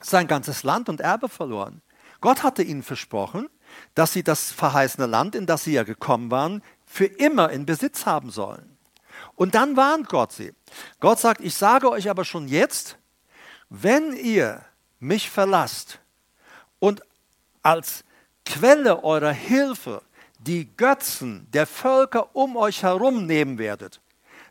sein ganzes Land und Erbe verloren. Gott hatte ihnen versprochen, dass sie das verheißene Land, in das sie ja gekommen waren, für immer in Besitz haben sollen. Und dann warnt Gott sie. Gott sagt, ich sage euch aber schon jetzt, wenn ihr mich verlasst und als Quelle eurer Hilfe die Götzen der Völker um euch herum nehmen werdet,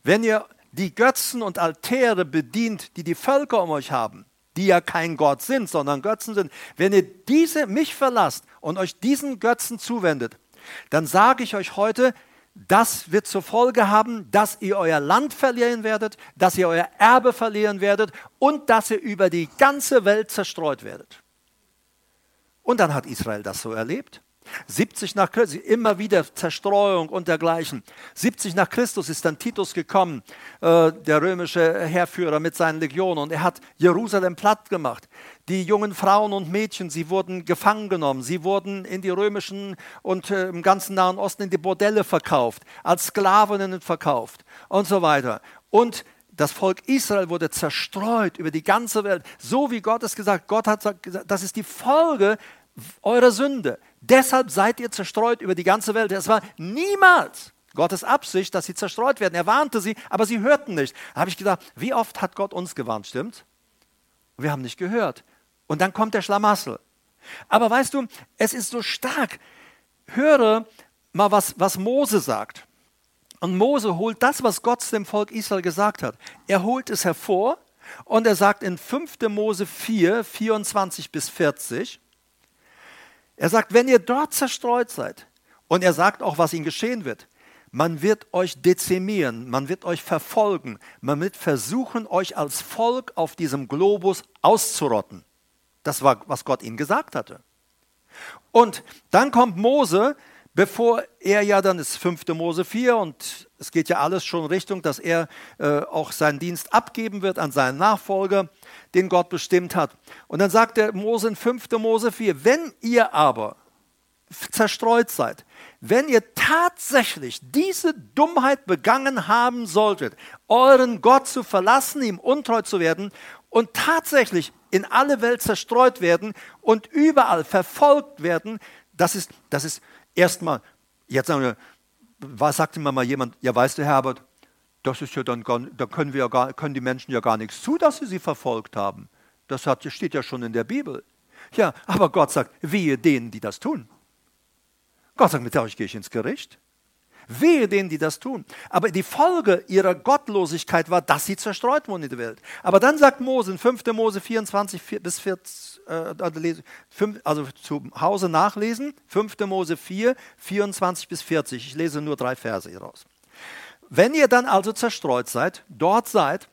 wenn ihr die Götzen und Altäre bedient, die die Völker um euch haben, die ja kein Gott sind, sondern Götzen sind, wenn ihr diese mich verlasst und euch diesen Götzen zuwendet, dann sage ich euch heute, das wird zur Folge haben, dass ihr euer Land verlieren werdet, dass ihr euer Erbe verlieren werdet und dass ihr über die ganze Welt zerstreut werdet. Und dann hat Israel das so erlebt. 70 nach Christus, immer wieder Zerstreuung und dergleichen. 70 nach Christus ist dann Titus gekommen, äh, der römische Heerführer mit seinen Legionen, und er hat Jerusalem platt gemacht. Die jungen Frauen und Mädchen, sie wurden gefangen genommen, sie wurden in die römischen und äh, im ganzen Nahen Osten in die Bordelle verkauft, als Sklavinnen verkauft und so weiter. Und das Volk Israel wurde zerstreut über die ganze Welt, so wie Gott es gesagt. Gott hat gesagt, das ist die Folge eurer Sünde. Deshalb seid ihr zerstreut über die ganze Welt. Es war niemals Gottes Absicht, dass sie zerstreut werden. Er warnte sie, aber sie hörten nicht. Da habe ich gedacht, wie oft hat Gott uns gewarnt, stimmt? wir haben nicht gehört. Und dann kommt der Schlamassel. Aber weißt du, es ist so stark. Höre mal, was, was Mose sagt. Und Mose holt das, was Gott dem Volk Israel gesagt hat. Er holt es hervor und er sagt in 5. Mose 4, 24 bis 40, er sagt, wenn ihr dort zerstreut seid, und er sagt auch, was ihnen geschehen wird, man wird euch dezimieren, man wird euch verfolgen, man wird versuchen, euch als Volk auf diesem Globus auszurotten. Das war, was Gott ihnen gesagt hatte. Und dann kommt Mose, bevor er ja dann ist 5. Mose 4 und es geht ja alles schon Richtung, dass er äh, auch seinen Dienst abgeben wird an seinen Nachfolger den Gott bestimmt hat. Und dann sagt der Mose in 5. Mose 4, wenn ihr aber zerstreut seid, wenn ihr tatsächlich diese Dummheit begangen haben solltet, euren Gott zu verlassen, ihm untreu zu werden und tatsächlich in alle Welt zerstreut werden und überall verfolgt werden, das ist, das ist erstmal, jetzt sagen wir, was sagte mir mal jemand, ja weißt du Herbert, das ist ja dann gar, da können, wir ja gar, können die Menschen ja gar nichts zu, dass sie sie verfolgt haben. Das hat, steht ja schon in der Bibel. Ja, aber Gott sagt, wehe denen, die das tun. Gott sagt, mit euch gehe ich ins Gericht. Wehe denen, die das tun. Aber die Folge ihrer Gottlosigkeit war, dass sie zerstreut wurden in der Welt. Aber dann sagt Mose in 5. Mose 24 bis 40, äh, also zu Hause nachlesen, 5. Mose 4, 24 bis 40. Ich lese nur drei Verse hier raus. Wenn ihr dann also zerstreut seid, dort seid,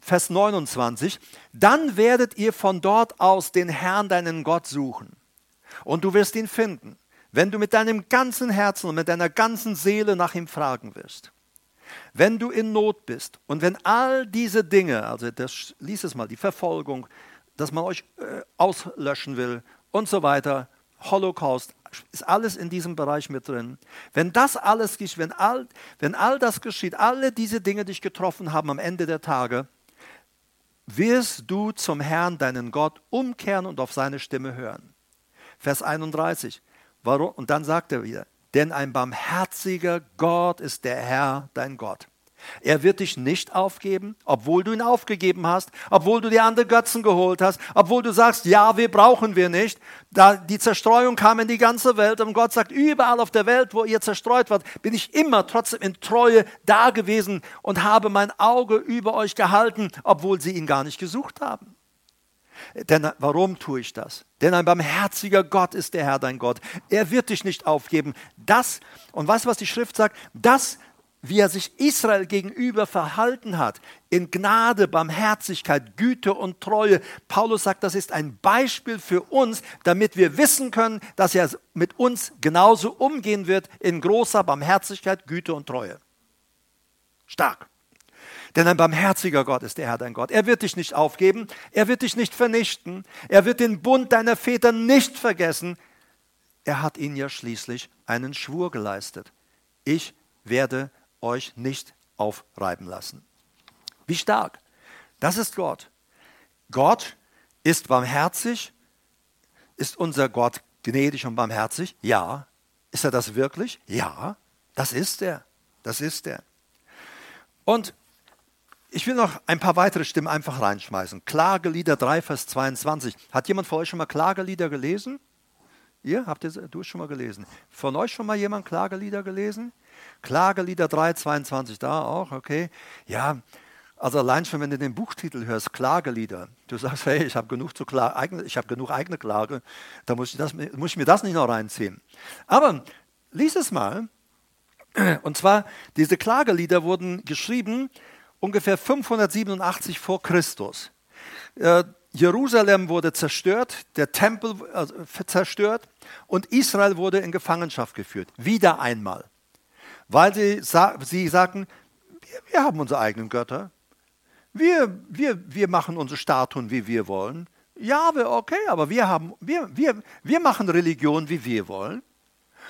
Vers 29, dann werdet ihr von dort aus den Herrn, deinen Gott, suchen. Und du wirst ihn finden, wenn du mit deinem ganzen Herzen und mit deiner ganzen Seele nach ihm fragen wirst. Wenn du in Not bist und wenn all diese Dinge, also das, lies es mal, die Verfolgung, dass man euch äh, auslöschen will und so weiter, Holocaust, ist alles in diesem Bereich mit drin. Wenn das alles geschieht, wenn all, wenn all das geschieht, alle diese Dinge dich getroffen haben am Ende der Tage, wirst du zum Herrn, deinen Gott, umkehren und auf seine Stimme hören. Vers 31. Warum? Und dann sagt er wieder, denn ein barmherziger Gott ist der Herr, dein Gott. Er wird dich nicht aufgeben, obwohl du ihn aufgegeben hast, obwohl du dir andere Götzen geholt hast, obwohl du sagst, ja, wir brauchen wir nicht. Da die Zerstreuung kam in die ganze Welt und Gott sagt, überall auf der Welt, wo ihr zerstreut wart, bin ich immer trotzdem in Treue da gewesen und habe mein Auge über euch gehalten, obwohl sie ihn gar nicht gesucht haben. Denn warum tue ich das? Denn ein barmherziger Gott ist der Herr dein Gott. Er wird dich nicht aufgeben. Das, und weißt du, was die Schrift sagt? Das wie er sich Israel gegenüber verhalten hat, in Gnade, Barmherzigkeit, Güte und Treue. Paulus sagt, das ist ein Beispiel für uns, damit wir wissen können, dass er mit uns genauso umgehen wird in großer Barmherzigkeit, Güte und Treue. Stark. Denn ein barmherziger Gott ist der Herr dein Gott. Er wird dich nicht aufgeben, er wird dich nicht vernichten, er wird den Bund deiner Väter nicht vergessen. Er hat ihnen ja schließlich einen Schwur geleistet. Ich werde euch nicht aufreiben lassen. Wie stark. Das ist Gott. Gott ist barmherzig. Ist unser Gott gnädig und barmherzig? Ja. Ist er das wirklich? Ja. Das ist er. Das ist er. Und ich will noch ein paar weitere Stimmen einfach reinschmeißen. Klagelieder 3, Vers 22. Hat jemand von euch schon mal Klagelieder gelesen? Ihr? Habt ihr du schon mal gelesen? Von euch schon mal jemand Klagelieder gelesen? Klagelieder 3, 22 da auch, okay. Ja, also allein schon, wenn du den Buchtitel hörst, Klagelieder, du sagst, hey, ich habe genug, hab genug eigene Klage, da muss ich, das, muss ich mir das nicht noch reinziehen. Aber lies es mal. Und zwar, diese Klagelieder wurden geschrieben ungefähr 587 vor Christus. Äh, Jerusalem wurde zerstört, der Tempel also, zerstört und Israel wurde in Gefangenschaft geführt. Wieder einmal weil sie, sie sagten, wir, wir haben unsere eigenen Götter. Wir, wir, wir machen unsere Statuen, wie wir wollen. Ja, okay, aber wir, haben, wir, wir, wir machen Religion, wie wir wollen.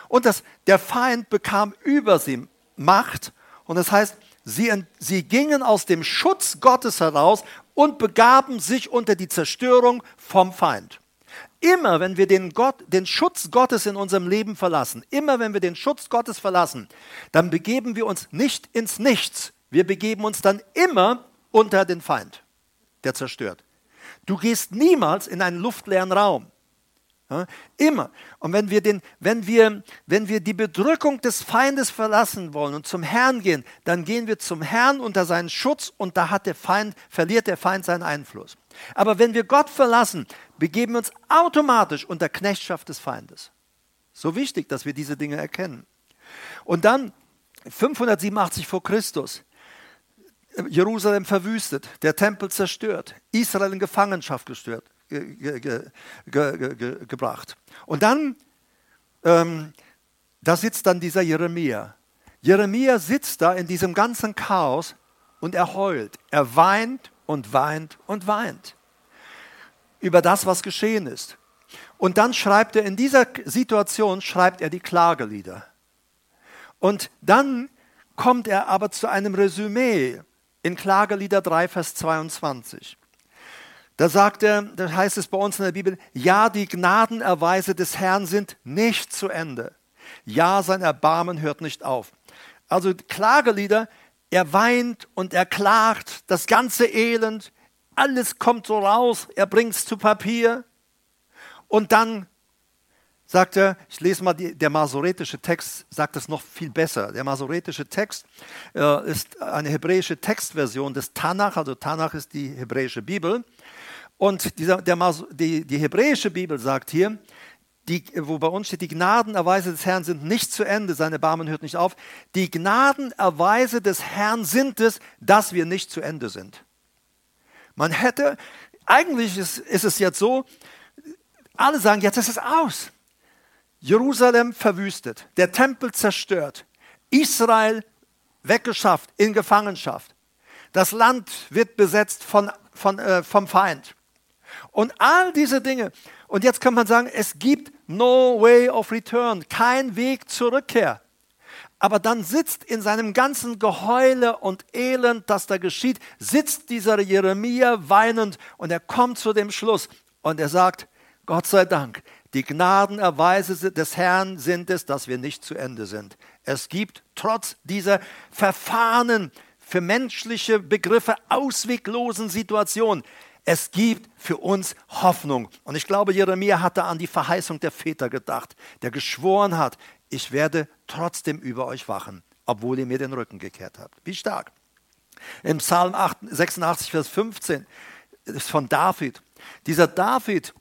Und das, der Feind bekam über sie Macht. Und das heißt, sie, sie gingen aus dem Schutz Gottes heraus und begaben sich unter die Zerstörung vom Feind. Immer wenn wir den, Gott, den Schutz Gottes in unserem Leben verlassen, immer wenn wir den Schutz Gottes verlassen, dann begeben wir uns nicht ins Nichts. Wir begeben uns dann immer unter den Feind, der zerstört. Du gehst niemals in einen luftleeren Raum. Ja, immer. Und wenn wir, den, wenn, wir, wenn wir die Bedrückung des Feindes verlassen wollen und zum Herrn gehen, dann gehen wir zum Herrn unter seinen Schutz und da der Feind, verliert der Feind seinen Einfluss. Aber wenn wir Gott verlassen, begeben wir uns automatisch unter Knechtschaft des Feindes. So wichtig, dass wir diese Dinge erkennen. Und dann 587 vor Christus, Jerusalem verwüstet, der Tempel zerstört, Israel in Gefangenschaft gestört, ge, ge, ge, gebracht. Und dann, ähm, da sitzt dann dieser Jeremia. Jeremia sitzt da in diesem ganzen Chaos und er heult. Er weint und weint und weint über das, was geschehen ist. Und dann schreibt er in dieser Situation, schreibt er die Klagelieder. Und dann kommt er aber zu einem Resümee in Klagelieder 3, Vers 22. Da sagt er, da heißt es bei uns in der Bibel, ja, die Gnadenerweise des Herrn sind nicht zu Ende. Ja, sein Erbarmen hört nicht auf. Also Klagelieder, er weint und er klagt, das ganze Elend, alles kommt so raus, er bringt es zu Papier. Und dann sagt er, ich lese mal, die, der masoretische Text sagt es noch viel besser. Der masoretische Text äh, ist eine hebräische Textversion des Tanach, also Tanach ist die hebräische Bibel. Und dieser, der, die, die hebräische Bibel sagt hier, die, wo bei uns steht, die Gnadenerweise des Herrn sind nicht zu Ende, seine Barmen hört nicht auf. Die Gnadenerweise des Herrn sind es, dass wir nicht zu Ende sind. Man hätte, eigentlich ist, ist es jetzt so, alle sagen, jetzt ist es aus. Jerusalem verwüstet, der Tempel zerstört, Israel weggeschafft, in Gefangenschaft. Das Land wird besetzt von, von, äh, vom Feind. Und all diese Dinge. Und jetzt kann man sagen, es gibt no way of return, kein Weg zur Rückkehr. Aber dann sitzt in seinem ganzen Geheule und Elend, das da geschieht, sitzt dieser Jeremia weinend und er kommt zu dem Schluss und er sagt, Gott sei Dank. Die Gnadenerweise des Herrn sind es, dass wir nicht zu Ende sind. Es gibt trotz dieser verfahrenen, für menschliche Begriffe ausweglosen Situation, es gibt für uns Hoffnung. Und ich glaube, Jeremia hatte an die Verheißung der Väter gedacht, der geschworen hat, ich werde trotzdem über euch wachen, obwohl ihr mir den Rücken gekehrt habt. Wie stark. Im Psalm 86, Vers 15 ist von David. Dieser David,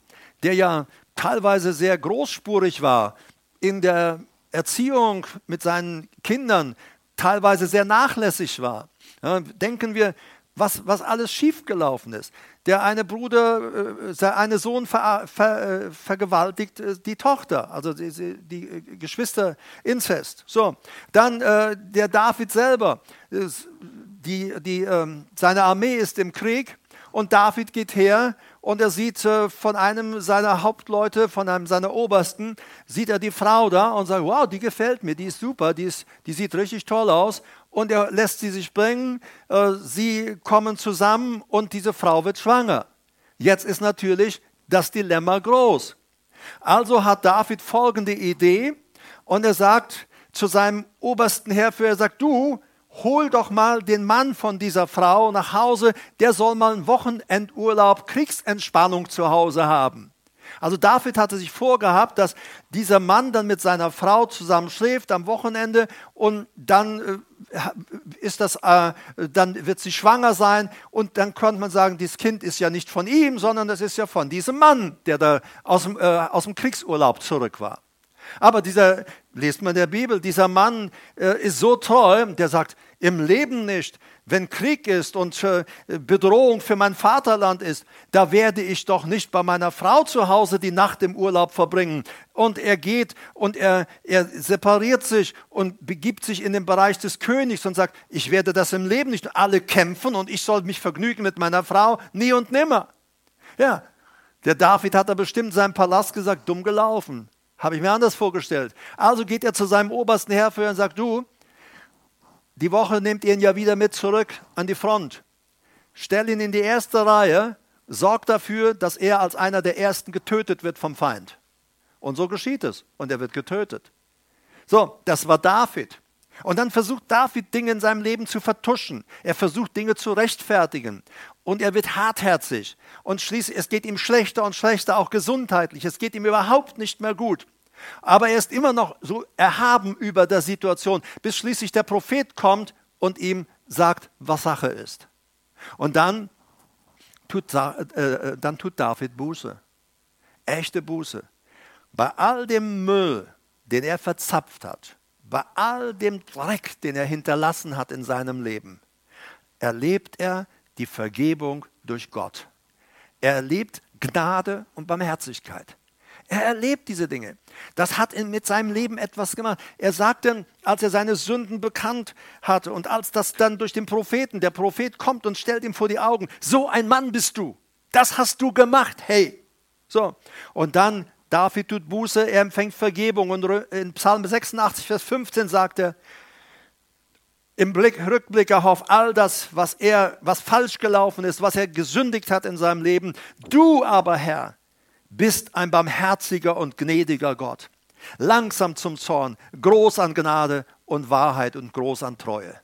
der ja teilweise sehr großspurig war in der Erziehung mit seinen Kindern, teilweise sehr nachlässig war. Denken wir, was, was alles schiefgelaufen ist. Der eine Bruder, äh, der eine Sohn ver, ver, äh, vergewaltigt äh, die Tochter, also die, die Geschwister Inzest. So, dann äh, der David selber, die, die, ähm, seine Armee ist im Krieg und David geht her und er sieht äh, von einem seiner Hauptleute, von einem seiner Obersten, sieht er die Frau da und sagt, wow, die gefällt mir, die ist super, die, ist, die sieht richtig toll aus. Und er lässt sie sich bringen, äh, sie kommen zusammen und diese Frau wird schwanger. Jetzt ist natürlich das Dilemma groß. Also hat David folgende Idee und er sagt zu seinem obersten Heerführer, er sagt, du, hol doch mal den Mann von dieser Frau nach Hause, der soll mal einen Wochenendurlaub, Kriegsentspannung zu Hause haben. Also David hatte sich vorgehabt, dass dieser Mann dann mit seiner Frau zusammen schläft am Wochenende und dann äh, ist das, äh, dann wird sie schwanger sein und dann könnte man sagen, dieses Kind ist ja nicht von ihm, sondern das ist ja von diesem Mann, der da aus dem, äh, aus dem Kriegsurlaub zurück war. Aber dieser, lest man in der Bibel, dieser Mann äh, ist so treu, der sagt, im Leben nicht, wenn Krieg ist und äh, Bedrohung für mein Vaterland ist, da werde ich doch nicht bei meiner Frau zu Hause die Nacht im Urlaub verbringen. Und er geht und er, er separiert sich und begibt sich in den Bereich des Königs und sagt, ich werde das im Leben nicht alle kämpfen und ich soll mich vergnügen mit meiner Frau, nie und nimmer. Ja, der David hat da bestimmt in seinem Palast gesagt, dumm gelaufen. Habe ich mir anders vorgestellt. Also geht er zu seinem obersten Heerführer und sagt, du, die Woche nehmt ihr ihn ja wieder mit zurück an die Front. Stell ihn in die erste Reihe, sorgt dafür, dass er als einer der Ersten getötet wird vom Feind. Und so geschieht es. Und er wird getötet. So, das war David. Und dann versucht David Dinge in seinem Leben zu vertuschen. Er versucht Dinge zu rechtfertigen. Und er wird hartherzig. Und schließlich, es geht ihm schlechter und schlechter, auch gesundheitlich. Es geht ihm überhaupt nicht mehr gut. Aber er ist immer noch so erhaben über der Situation, bis schließlich der Prophet kommt und ihm sagt, was Sache ist. Und dann tut, äh, äh, dann tut David Buße. Echte Buße. Bei all dem Müll, den er verzapft hat, bei all dem Dreck, den er hinterlassen hat in seinem Leben, erlebt er die Vergebung durch Gott. Er erlebt Gnade und Barmherzigkeit. Er erlebt diese Dinge. Das hat mit seinem Leben etwas gemacht. Er sagte, als er seine Sünden bekannt hatte und als das dann durch den Propheten, der Prophet kommt und stellt ihm vor die Augen, so ein Mann bist du. Das hast du gemacht. Hey. So. Und dann David tut Buße, er empfängt Vergebung. Und in Psalm 86, Vers 15 sagt er, im Blick, Rückblick auf all das, was er, was falsch gelaufen ist, was er gesündigt hat in seinem Leben. Du aber, Herr, bist ein barmherziger und gnädiger Gott, langsam zum Zorn, groß an Gnade und Wahrheit und groß an Treue.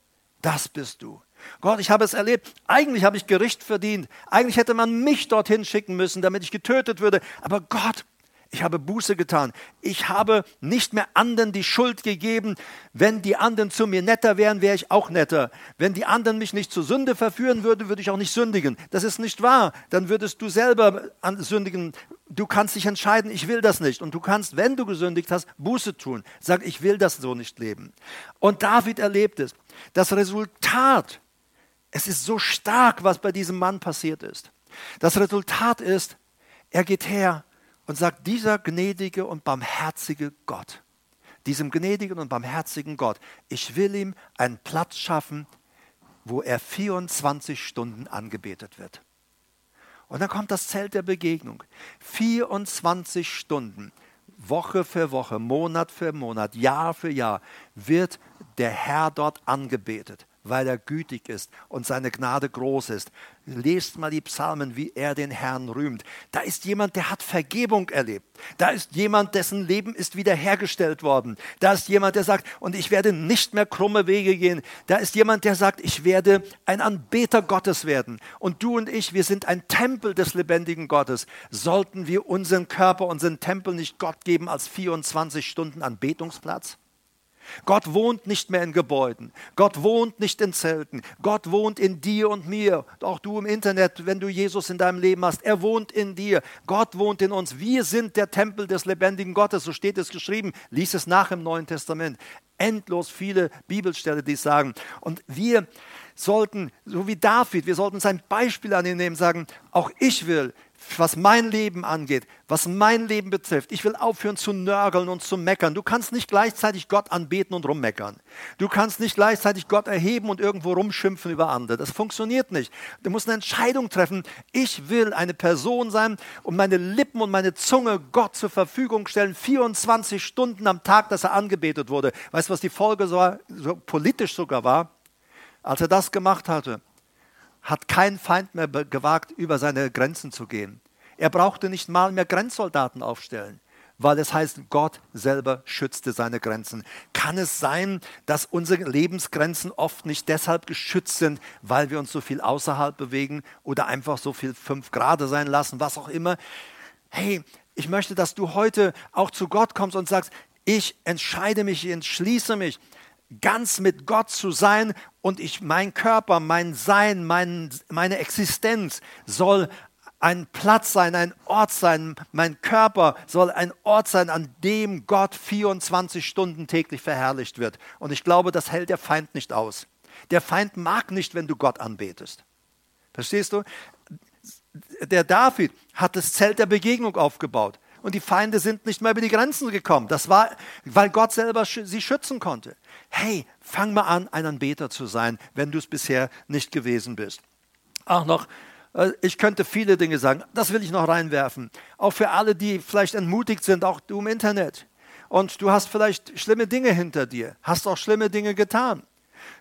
Das bist du. Gott, ich habe es erlebt. Eigentlich habe ich Gericht verdient. Eigentlich hätte man mich dorthin schicken müssen, damit ich getötet würde. Aber Gott, ich habe Buße getan. Ich habe nicht mehr anderen die Schuld gegeben. Wenn die anderen zu mir netter wären, wäre ich auch netter. Wenn die anderen mich nicht zur Sünde verführen würden, würde ich auch nicht sündigen. Das ist nicht wahr. Dann würdest du selber sündigen. Du kannst dich entscheiden, ich will das nicht. Und du kannst, wenn du gesündigt hast, Buße tun. Sag, ich will das so nicht leben. Und David erlebt es. Das Resultat, es ist so stark, was bei diesem Mann passiert ist. Das Resultat ist, er geht her und sagt, dieser gnädige und barmherzige Gott, diesem gnädigen und barmherzigen Gott, ich will ihm einen Platz schaffen, wo er 24 Stunden angebetet wird. Und dann kommt das Zelt der Begegnung. 24 Stunden, Woche für Woche, Monat für Monat, Jahr für Jahr wird der Herr dort angebetet. Weil er gütig ist und seine Gnade groß ist. Lest mal die Psalmen, wie er den Herrn rühmt. Da ist jemand, der hat Vergebung erlebt. Da ist jemand, dessen Leben ist wiederhergestellt worden. Da ist jemand, der sagt, und ich werde nicht mehr krumme Wege gehen. Da ist jemand, der sagt, ich werde ein Anbeter Gottes werden. Und du und ich, wir sind ein Tempel des lebendigen Gottes. Sollten wir unseren Körper, unseren Tempel nicht Gott geben als 24 Stunden Anbetungsplatz? Gott wohnt nicht mehr in Gebäuden. Gott wohnt nicht in Zelten. Gott wohnt in dir und mir. Auch du im Internet, wenn du Jesus in deinem Leben hast. Er wohnt in dir. Gott wohnt in uns. Wir sind der Tempel des lebendigen Gottes. So steht es geschrieben. Lies es nach im Neuen Testament. Endlos viele Bibelstellen, die es sagen. Und wir sollten, so wie David, wir sollten sein Beispiel an ihn nehmen, sagen, auch ich will was mein Leben angeht, was mein Leben betrifft. Ich will aufhören zu nörgeln und zu meckern. Du kannst nicht gleichzeitig Gott anbeten und rummeckern. Du kannst nicht gleichzeitig Gott erheben und irgendwo rumschimpfen über andere. Das funktioniert nicht. Du musst eine Entscheidung treffen. Ich will eine Person sein und meine Lippen und meine Zunge Gott zur Verfügung stellen, 24 Stunden am Tag, dass er angebetet wurde. Weißt du, was die Folge so, so politisch sogar war? Als er das gemacht hatte, hat kein Feind mehr gewagt, über seine Grenzen zu gehen. Er brauchte nicht mal mehr Grenzsoldaten aufstellen, weil es heißt, Gott selber schützte seine Grenzen. Kann es sein, dass unsere Lebensgrenzen oft nicht deshalb geschützt sind, weil wir uns so viel außerhalb bewegen oder einfach so viel fünf Grad sein lassen, was auch immer? Hey, ich möchte, dass du heute auch zu Gott kommst und sagst, ich entscheide mich, ich entschließe mich, ganz mit Gott zu sein und ich, mein Körper, mein Sein, mein, meine Existenz soll ein Platz sein, ein Ort sein. Mein Körper soll ein Ort sein, an dem Gott 24 Stunden täglich verherrlicht wird. Und ich glaube, das hält der Feind nicht aus. Der Feind mag nicht, wenn du Gott anbetest. Verstehst du? Der David hat das Zelt der Begegnung aufgebaut und die Feinde sind nicht mehr über die Grenzen gekommen. Das war, weil Gott selber sie schützen konnte. Hey, fang mal an, ein Anbeter zu sein, wenn du es bisher nicht gewesen bist. Auch noch, äh, ich könnte viele Dinge sagen, das will ich noch reinwerfen. Auch für alle, die vielleicht entmutigt sind, auch du im Internet. Und du hast vielleicht schlimme Dinge hinter dir, hast auch schlimme Dinge getan.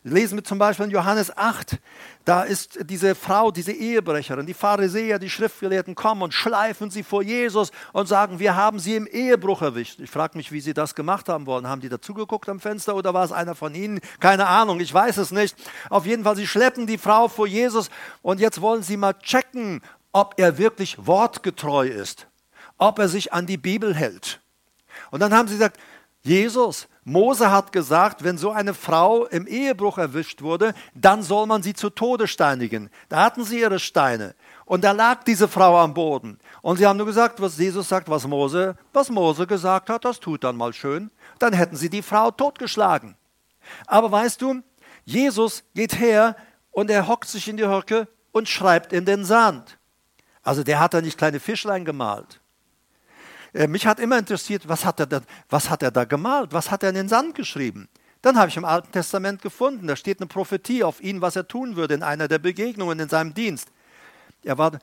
Lesen wir zum Beispiel in Johannes 8. Da ist diese Frau, diese Ehebrecherin, die Pharisäer, die Schriftgelehrten kommen und schleifen sie vor Jesus und sagen, wir haben sie im Ehebruch erwischt. Ich frage mich, wie sie das gemacht haben wollen. Haben die dazugeguckt am Fenster oder war es einer von ihnen? Keine Ahnung, ich weiß es nicht. Auf jeden Fall, sie schleppen die Frau vor Jesus und jetzt wollen sie mal checken, ob er wirklich wortgetreu ist, ob er sich an die Bibel hält. Und dann haben sie gesagt, Jesus, Mose hat gesagt, wenn so eine Frau im Ehebruch erwischt wurde, dann soll man sie zu Tode steinigen. Da hatten sie ihre Steine. Und da lag diese Frau am Boden. Und sie haben nur gesagt, was Jesus sagt, was Mose, was Mose gesagt hat, das tut dann mal schön. Dann hätten sie die Frau totgeschlagen. Aber weißt du, Jesus geht her und er hockt sich in die Höcke und schreibt in den Sand. Also der hat da nicht kleine Fischlein gemalt. Äh, mich hat immer interessiert, was hat, er da, was hat er da gemalt? Was hat er in den Sand geschrieben? Dann habe ich im Alten Testament gefunden, da steht eine Prophetie auf ihn, was er tun würde in einer der Begegnungen in seinem Dienst. Er war,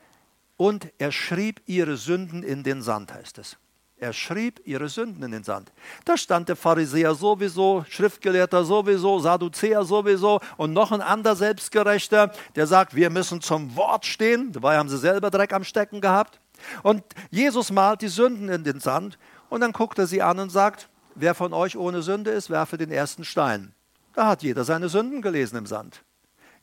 und er schrieb ihre Sünden in den Sand, heißt es. Er schrieb ihre Sünden in den Sand. Da stand der Pharisäer sowieso, Schriftgelehrter sowieso, Sadduzäer sowieso und noch ein anderer Selbstgerechter, der sagt, wir müssen zum Wort stehen. Dabei haben sie selber Dreck am Stecken gehabt. Und Jesus malt die Sünden in den Sand und dann guckt er sie an und sagt, wer von euch ohne Sünde ist, werfe den ersten Stein. Da hat jeder seine Sünden gelesen im Sand.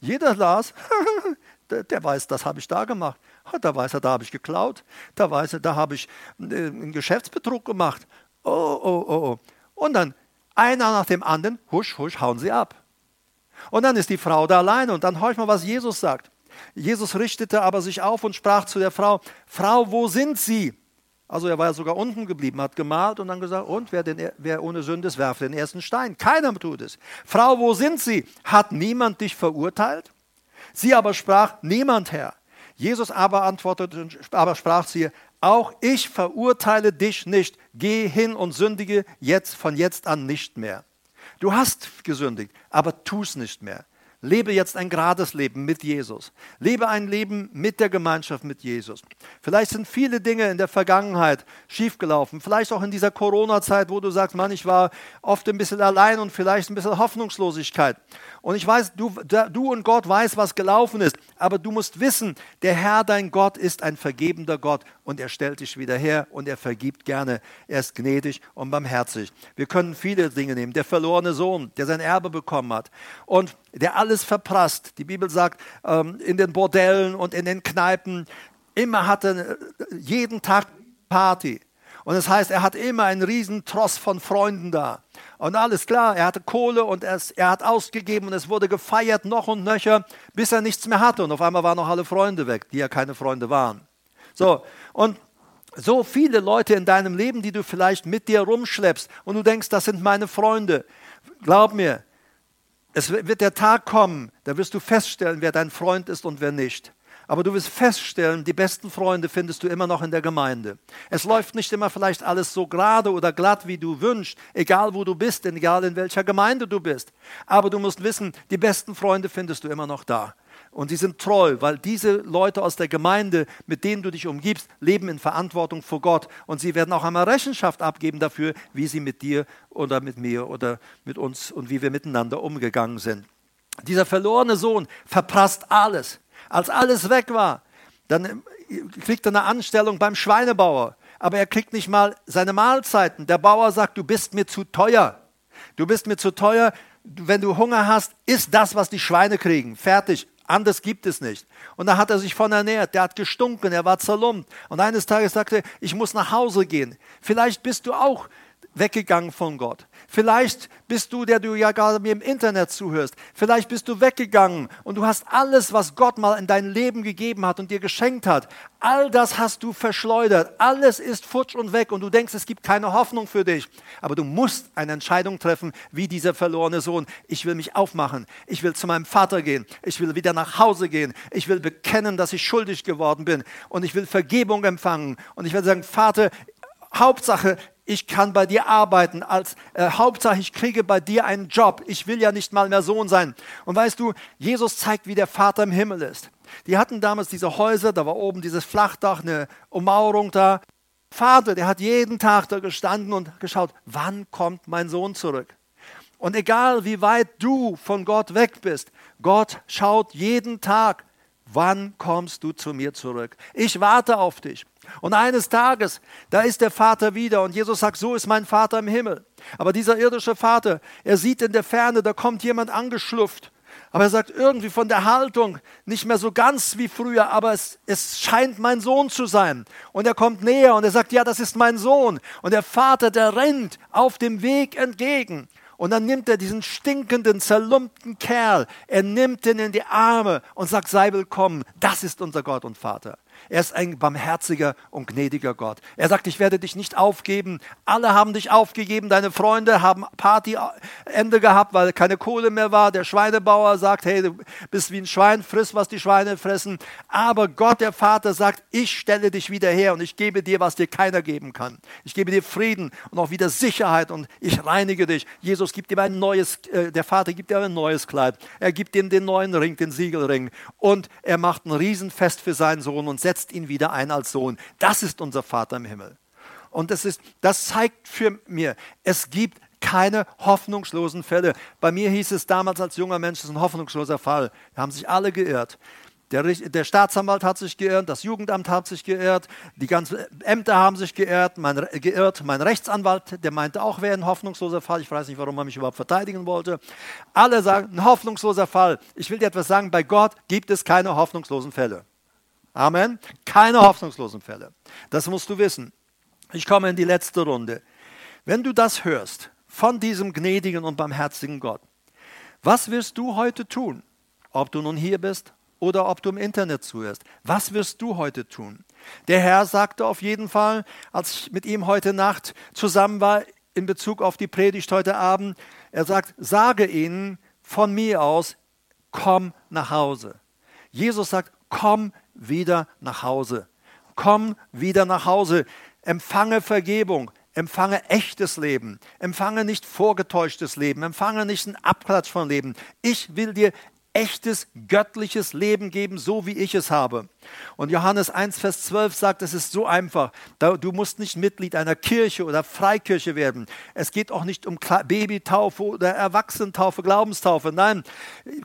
Jeder las, der, weiß, das habe ich da gemacht. Da weiß er, da habe ich geklaut. Da weiß er, da habe ich äh, einen Geschäftsbetrug gemacht. Oh, oh, oh, oh. Und dann einer nach dem anderen, husch, husch, hauen sie ab. Und dann ist die Frau da alleine und dann horch mal, was Jesus sagt. Jesus richtete aber sich auf und sprach zu der Frau, Frau, wo sind sie? Also er war ja sogar unten geblieben, hat gemalt und dann gesagt, und wer, den, wer ohne Sünde ist, werfe den ersten Stein. Keiner tut es. Frau, wo sind sie? Hat niemand dich verurteilt? Sie aber sprach, niemand, Herr. Jesus aber antwortete, aber sprach sie, auch ich verurteile dich nicht. Geh hin und sündige jetzt von jetzt an nicht mehr. Du hast gesündigt, aber tu es nicht mehr. Lebe jetzt ein gerades Leben mit Jesus. Lebe ein Leben mit der Gemeinschaft mit Jesus. Vielleicht sind viele Dinge in der Vergangenheit schiefgelaufen. Vielleicht auch in dieser Corona-Zeit, wo du sagst, Mann, ich war oft ein bisschen allein und vielleicht ein bisschen Hoffnungslosigkeit. Und ich weiß, du, du und Gott weiß, was gelaufen ist. Aber du musst wissen, der Herr, dein Gott, ist ein vergebender Gott und er stellt dich wieder her und er vergibt gerne. Er ist gnädig und barmherzig. Wir können viele Dinge nehmen. Der verlorene Sohn, der sein Erbe bekommen hat und der alles verprasst. Die Bibel sagt, ähm, in den Bordellen und in den Kneipen, immer hatte äh, jeden Tag Party. Und das heißt, er hat immer einen riesen Tross von Freunden da. Und alles klar, er hatte Kohle und er, er hat ausgegeben und es wurde gefeiert noch und nöcher, bis er nichts mehr hatte. Und auf einmal waren noch alle Freunde weg, die ja keine Freunde waren. So, und so viele Leute in deinem Leben, die du vielleicht mit dir rumschleppst und du denkst, das sind meine Freunde. Glaub mir, es wird der Tag kommen, da wirst du feststellen, wer dein Freund ist und wer nicht. Aber du wirst feststellen, die besten Freunde findest du immer noch in der Gemeinde. Es läuft nicht immer vielleicht alles so gerade oder glatt, wie du wünschst, egal wo du bist, egal in welcher Gemeinde du bist. Aber du musst wissen, die besten Freunde findest du immer noch da. Und sie sind treu, weil diese Leute aus der Gemeinde, mit denen du dich umgibst, leben in Verantwortung vor Gott. Und sie werden auch einmal Rechenschaft abgeben dafür, wie sie mit dir oder mit mir oder mit uns und wie wir miteinander umgegangen sind. Dieser verlorene Sohn verprasst alles. Als alles weg war, dann kriegt er eine Anstellung beim Schweinebauer. Aber er kriegt nicht mal seine Mahlzeiten. Der Bauer sagt, du bist mir zu teuer. Du bist mir zu teuer. Wenn du Hunger hast, isst das, was die Schweine kriegen. Fertig. Anders gibt es nicht. Und da hat er sich von ernährt. Der hat gestunken, er war zerlumpt. Und eines Tages sagte er, ich muss nach Hause gehen. Vielleicht bist du auch weggegangen von Gott. Vielleicht bist du, der du ja gerade mir im Internet zuhörst, vielleicht bist du weggegangen und du hast alles, was Gott mal in dein Leben gegeben hat und dir geschenkt hat, all das hast du verschleudert. Alles ist futsch und weg und du denkst, es gibt keine Hoffnung für dich. Aber du musst eine Entscheidung treffen, wie dieser verlorene Sohn. Ich will mich aufmachen. Ich will zu meinem Vater gehen. Ich will wieder nach Hause gehen. Ich will bekennen, dass ich schuldig geworden bin und ich will Vergebung empfangen. Und ich will sagen, Vater, Hauptsache, ich kann bei dir arbeiten, als äh, Hauptsache ich kriege bei dir einen Job. Ich will ja nicht mal mehr Sohn sein. Und weißt du, Jesus zeigt, wie der Vater im Himmel ist. Die hatten damals diese Häuser, da war oben dieses Flachdach, eine Ummauerung da. Vater, der hat jeden Tag da gestanden und geschaut, wann kommt mein Sohn zurück? Und egal wie weit du von Gott weg bist, Gott schaut jeden Tag, wann kommst du zu mir zurück? Ich warte auf dich. Und eines Tages, da ist der Vater wieder und Jesus sagt, so ist mein Vater im Himmel. Aber dieser irdische Vater, er sieht in der Ferne, da kommt jemand angeschlufft. Aber er sagt irgendwie von der Haltung nicht mehr so ganz wie früher, aber es, es scheint mein Sohn zu sein. Und er kommt näher und er sagt, ja, das ist mein Sohn. Und der Vater, der rennt auf dem Weg entgegen. Und dann nimmt er diesen stinkenden, zerlumpten Kerl, er nimmt ihn in die Arme und sagt, sei willkommen, das ist unser Gott und Vater. Er ist ein barmherziger und gnädiger Gott. Er sagt, ich werde dich nicht aufgeben. Alle haben dich aufgegeben. Deine Freunde haben Partyende gehabt, weil keine Kohle mehr war. Der Schweinebauer sagt, hey, du bist wie ein Schwein, friss, was die Schweine fressen. Aber Gott, der Vater, sagt, ich stelle dich wieder her und ich gebe dir, was dir keiner geben kann. Ich gebe dir Frieden und auch wieder Sicherheit und ich reinige dich. Jesus gibt ihm ein neues, äh, der Vater gibt ihm ein neues Kleid. Er gibt ihm den neuen Ring, den Siegelring. Und er macht ein Riesenfest für seinen Sohn und setzt setzt ihn wieder ein als Sohn. Das ist unser Vater im Himmel. Und das, ist, das zeigt für mir, es gibt keine hoffnungslosen Fälle. Bei mir hieß es damals als junger Mensch, das ist ein hoffnungsloser Fall. Da haben sich alle geirrt. Der, der, Staatsanwalt hat sich geirrt, das Jugendamt hat sich geirrt, die ganzen Ämter haben sich geirrt mein, geirrt. Mein Rechtsanwalt, der meinte auch, wäre ein hoffnungsloser Fall. Ich weiß nicht, warum er mich überhaupt verteidigen wollte. Alle sagen, ein hoffnungsloser Fall. Ich will dir etwas sagen, bei Gott gibt es keine hoffnungslosen Fälle. Amen. Keine hoffnungslosen Fälle. Das musst du wissen. Ich komme in die letzte Runde. Wenn du das hörst von diesem gnädigen und barmherzigen Gott, was wirst du heute tun? Ob du nun hier bist oder ob du im Internet zuhörst. Was wirst du heute tun? Der Herr sagte auf jeden Fall, als ich mit ihm heute Nacht zusammen war, in Bezug auf die Predigt heute Abend, er sagt, sage ihnen von mir aus, komm nach Hause. Jesus sagt, komm wieder nach Hause. Komm wieder nach Hause. Empfange Vergebung. Empfange echtes Leben. Empfange nicht vorgetäuschtes Leben. Empfange nicht einen Abklatsch von Leben. Ich will dir echtes göttliches Leben geben, so wie ich es habe. Und Johannes 1, Vers 12 sagt, es ist so einfach. Du musst nicht Mitglied einer Kirche oder Freikirche werden. Es geht auch nicht um Babytaufe oder Erwachsenentaufe, Glaubenstaufe. Nein,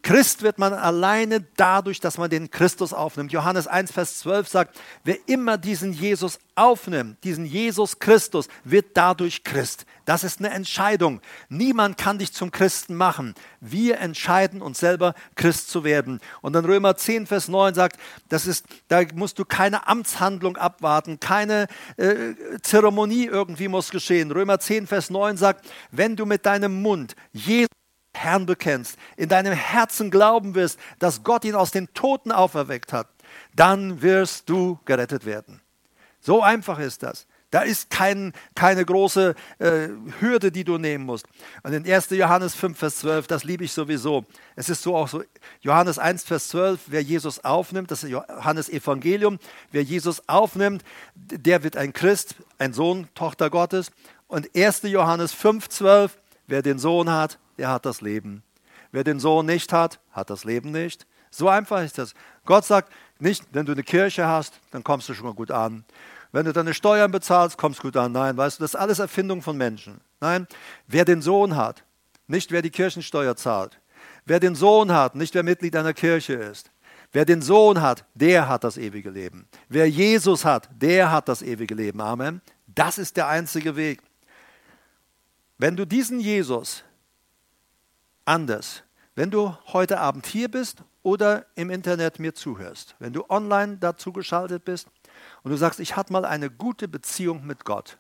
Christ wird man alleine dadurch, dass man den Christus aufnimmt. Johannes 1, Vers 12 sagt, wer immer diesen Jesus aufnimmt, diesen Jesus Christus, wird dadurch Christ. Das ist eine Entscheidung. Niemand kann dich zum Christen machen. Wir entscheiden uns selber, Christ zu werden. Und dann Römer 10, Vers 9 sagt, das ist, da musst du keine Amtshandlung abwarten, keine äh, Zeremonie irgendwie muss geschehen. Römer 10, Vers 9 sagt, wenn du mit deinem Mund Jesus Herrn bekennst, in deinem Herzen glauben wirst, dass Gott ihn aus den Toten auferweckt hat, dann wirst du gerettet werden. So einfach ist das. Da ist kein, keine große äh, Hürde, die du nehmen musst. Und in 1. Johannes 5, Vers 12, das liebe ich sowieso. Es ist so auch so, Johannes 1, Vers 12, wer Jesus aufnimmt, das ist Johannes Evangelium, wer Jesus aufnimmt, der wird ein Christ, ein Sohn, Tochter Gottes. Und 1. Johannes 5, 12, wer den Sohn hat, der hat das Leben. Wer den Sohn nicht hat, hat das Leben nicht. So einfach ist das. Gott sagt nicht, wenn du eine Kirche hast, dann kommst du schon mal gut an. Wenn du deine Steuern bezahlst, kommst gut an. Nein, weißt du, das ist alles Erfindung von Menschen. Nein, wer den Sohn hat, nicht wer die Kirchensteuer zahlt. Wer den Sohn hat, nicht wer Mitglied einer Kirche ist. Wer den Sohn hat, der hat das ewige Leben. Wer Jesus hat, der hat das ewige Leben. Amen. Das ist der einzige Weg. Wenn du diesen Jesus anders, wenn du heute Abend hier bist oder im Internet mir zuhörst, wenn du online dazu geschaltet bist, und du sagst, ich hatte mal eine gute Beziehung mit Gott,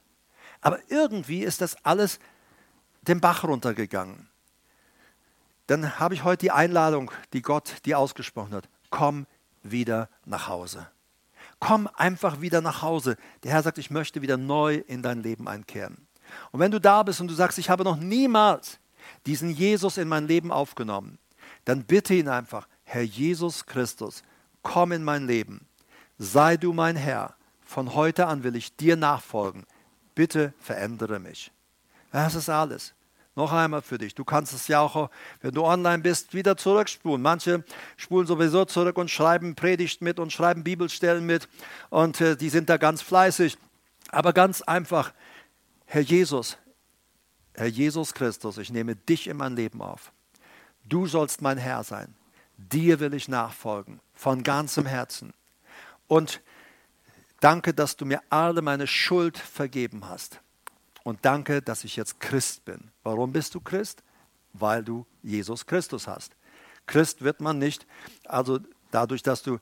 aber irgendwie ist das alles den Bach runtergegangen, dann habe ich heute die Einladung, die Gott dir ausgesprochen hat. Komm wieder nach Hause. Komm einfach wieder nach Hause. Der Herr sagt, ich möchte wieder neu in dein Leben einkehren. Und wenn du da bist und du sagst, ich habe noch niemals diesen Jesus in mein Leben aufgenommen, dann bitte ihn einfach, Herr Jesus Christus, komm in mein Leben sei du mein Herr, von heute an will ich dir nachfolgen, bitte verändere mich. Das ist alles. Noch einmal für dich. Du kannst es ja auch, wenn du online bist, wieder zurückspulen. Manche spulen sowieso zurück und schreiben Predigt mit und schreiben Bibelstellen mit und äh, die sind da ganz fleißig. Aber ganz einfach, Herr Jesus, Herr Jesus Christus, ich nehme dich in mein Leben auf. Du sollst mein Herr sein. Dir will ich nachfolgen, von ganzem Herzen. Und danke, dass du mir alle meine Schuld vergeben hast. Und danke, dass ich jetzt Christ bin. Warum bist du Christ? Weil du Jesus Christus hast. Christ wird man nicht, also dadurch, dass du,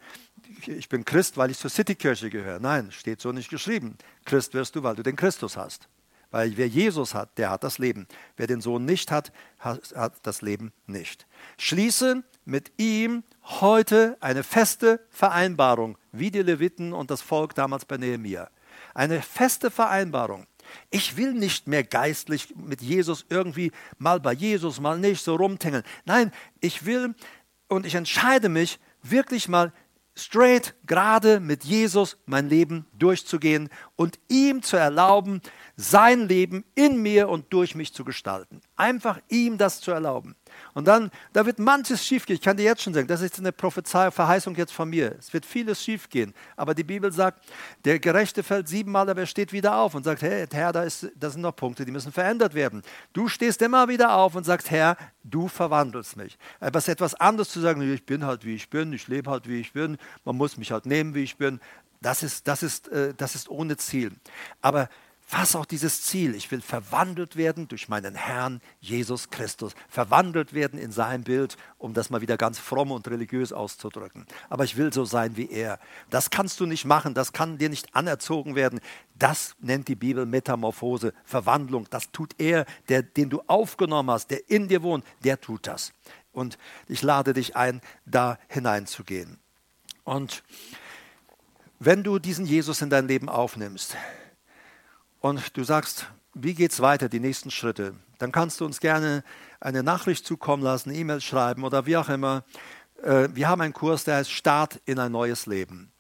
ich bin Christ, weil ich zur Citykirche gehöre. Nein, steht so nicht geschrieben. Christ wirst du, weil du den Christus hast. Weil wer Jesus hat, der hat das Leben. Wer den Sohn nicht hat, hat, das Leben nicht. Schließe mit ihm heute eine feste Vereinbarung, wie die Leviten und das Volk damals bei Nehemiah. Eine feste Vereinbarung. Ich will nicht mehr geistlich mit Jesus irgendwie mal bei Jesus, mal nicht so rumtängeln. Nein, ich will und ich entscheide mich wirklich mal straight, gerade mit Jesus mein Leben durchzugehen und ihm zu erlauben, sein Leben in mir und durch mich zu gestalten. Einfach ihm das zu erlauben. Und dann, da wird manches schiefgehen. Ich kann dir jetzt schon sagen, das ist eine Prophezei, Verheißung jetzt von mir. Es wird vieles schiefgehen. Aber die Bibel sagt, der Gerechte fällt siebenmal, aber er steht wieder auf und sagt, hey, Herr, da, ist, da sind noch Punkte, die müssen verändert werden. Du stehst immer wieder auf und sagst, Herr, du verwandelst mich. Aber etwas anderes zu sagen, ich bin halt wie ich bin, ich lebe halt wie ich bin, man muss mich halt nehmen, wie ich bin. Das ist, das ist, äh, das ist ohne Ziel. Aber was auch dieses Ziel. Ich will verwandelt werden durch meinen Herrn Jesus Christus. Verwandelt werden in sein Bild, um das mal wieder ganz fromm und religiös auszudrücken. Aber ich will so sein wie er. Das kannst du nicht machen, das kann dir nicht anerzogen werden. Das nennt die Bibel Metamorphose, Verwandlung. Das tut er, der, den du aufgenommen hast, der in dir wohnt, der tut das. Und ich lade dich ein, da hineinzugehen. Und wenn du diesen Jesus in dein Leben aufnimmst, und du sagst, wie geht es weiter, die nächsten Schritte, dann kannst du uns gerne eine Nachricht zukommen lassen, E-Mail schreiben oder wie auch immer. Äh, wir haben einen Kurs, der heißt Start in ein neues Leben.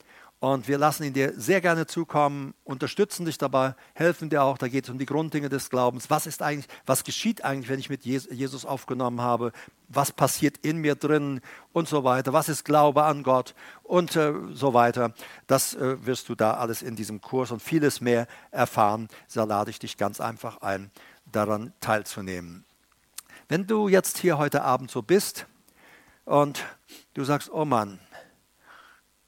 Und wir lassen ihn dir sehr gerne zukommen, unterstützen dich dabei, helfen dir auch. Da geht es um die Grunddinge des Glaubens. Was ist eigentlich, was geschieht eigentlich, wenn ich mit Jesus aufgenommen habe? Was passiert in mir drin und so weiter? Was ist Glaube an Gott und äh, so weiter? Das äh, wirst du da alles in diesem Kurs und vieles mehr erfahren. Da lade ich dich ganz einfach ein, daran teilzunehmen. Wenn du jetzt hier heute Abend so bist und du sagst, oh Mann,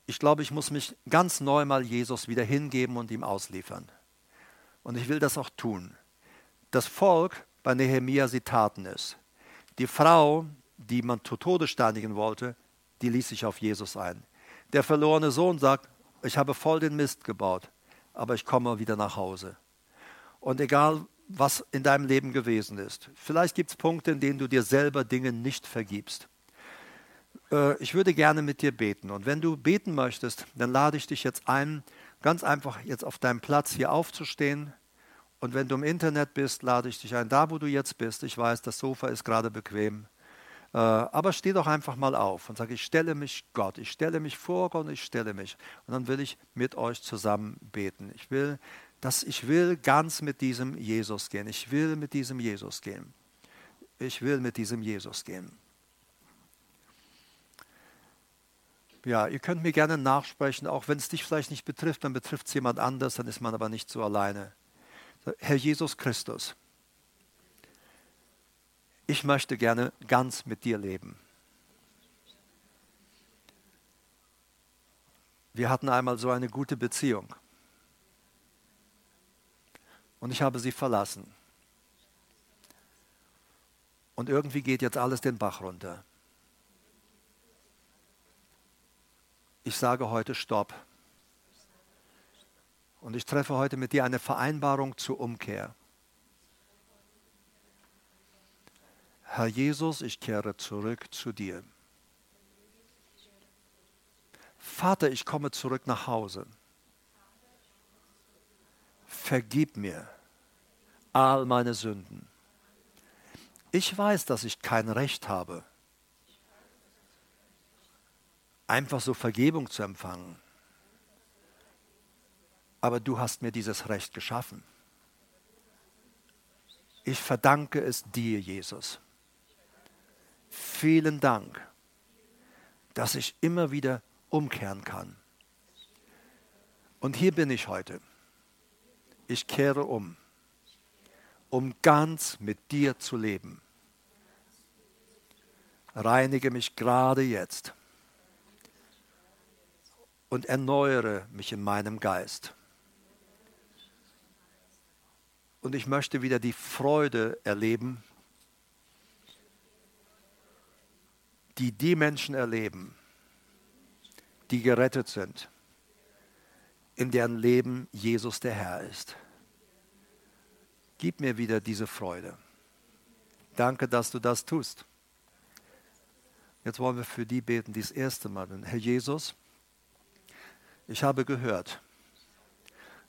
ich glaube, ich muss mich ganz neu mal Jesus wieder hingeben und ihm ausliefern. Und ich will das auch tun. Das Volk bei Nehemia, sie taten es. Die Frau, die man zu Tode steinigen wollte, die ließ sich auf Jesus ein. Der verlorene Sohn sagt, ich habe voll den Mist gebaut, aber ich komme wieder nach Hause. Und egal, was in deinem Leben gewesen ist, vielleicht gibt es Punkte, in denen du dir selber Dinge nicht vergibst. Äh, ich würde gerne mit dir beten. Und wenn du beten möchtest, dann lade ich dich jetzt ein, ganz einfach jetzt auf deinem Platz hier aufzustehen. Und wenn du im Internet bist, lade ich dich ein, da wo du jetzt bist. Ich weiß, das Sofa ist gerade bequem. Äh, aber steh doch einfach mal auf und sag, ich stelle mich Gott, ich stelle mich vor Gott und ich stelle mich. Und dann will ich mit euch zusammen beten. Ich will, dass ich will ganz mit diesem Jesus gehen. Ich will mit diesem Jesus gehen. Ich will mit diesem Jesus gehen. Ja, ihr könnt mir gerne nachsprechen, auch wenn es dich vielleicht nicht betrifft, dann betrifft es jemand anders, dann ist man aber nicht so alleine. Herr Jesus Christus, ich möchte gerne ganz mit dir leben. Wir hatten einmal so eine gute Beziehung und ich habe sie verlassen. Und irgendwie geht jetzt alles den Bach runter. Ich sage heute Stopp. Und ich treffe heute mit dir eine Vereinbarung zur Umkehr. Herr Jesus, ich kehre zurück zu dir. Vater, ich komme zurück nach Hause. Vergib mir all meine Sünden. Ich weiß, dass ich kein Recht habe einfach so Vergebung zu empfangen. Aber du hast mir dieses Recht geschaffen. Ich verdanke es dir, Jesus. Vielen Dank, dass ich immer wieder umkehren kann. Und hier bin ich heute. Ich kehre um, um ganz mit dir zu leben. Reinige mich gerade jetzt und erneuere mich in meinem Geist. Und ich möchte wieder die Freude erleben, die die Menschen erleben, die gerettet sind, in deren Leben Jesus der Herr ist. Gib mir wieder diese Freude. Danke, dass du das tust. Jetzt wollen wir für die beten, die das erste Mal. Herr Jesus, ich habe gehört,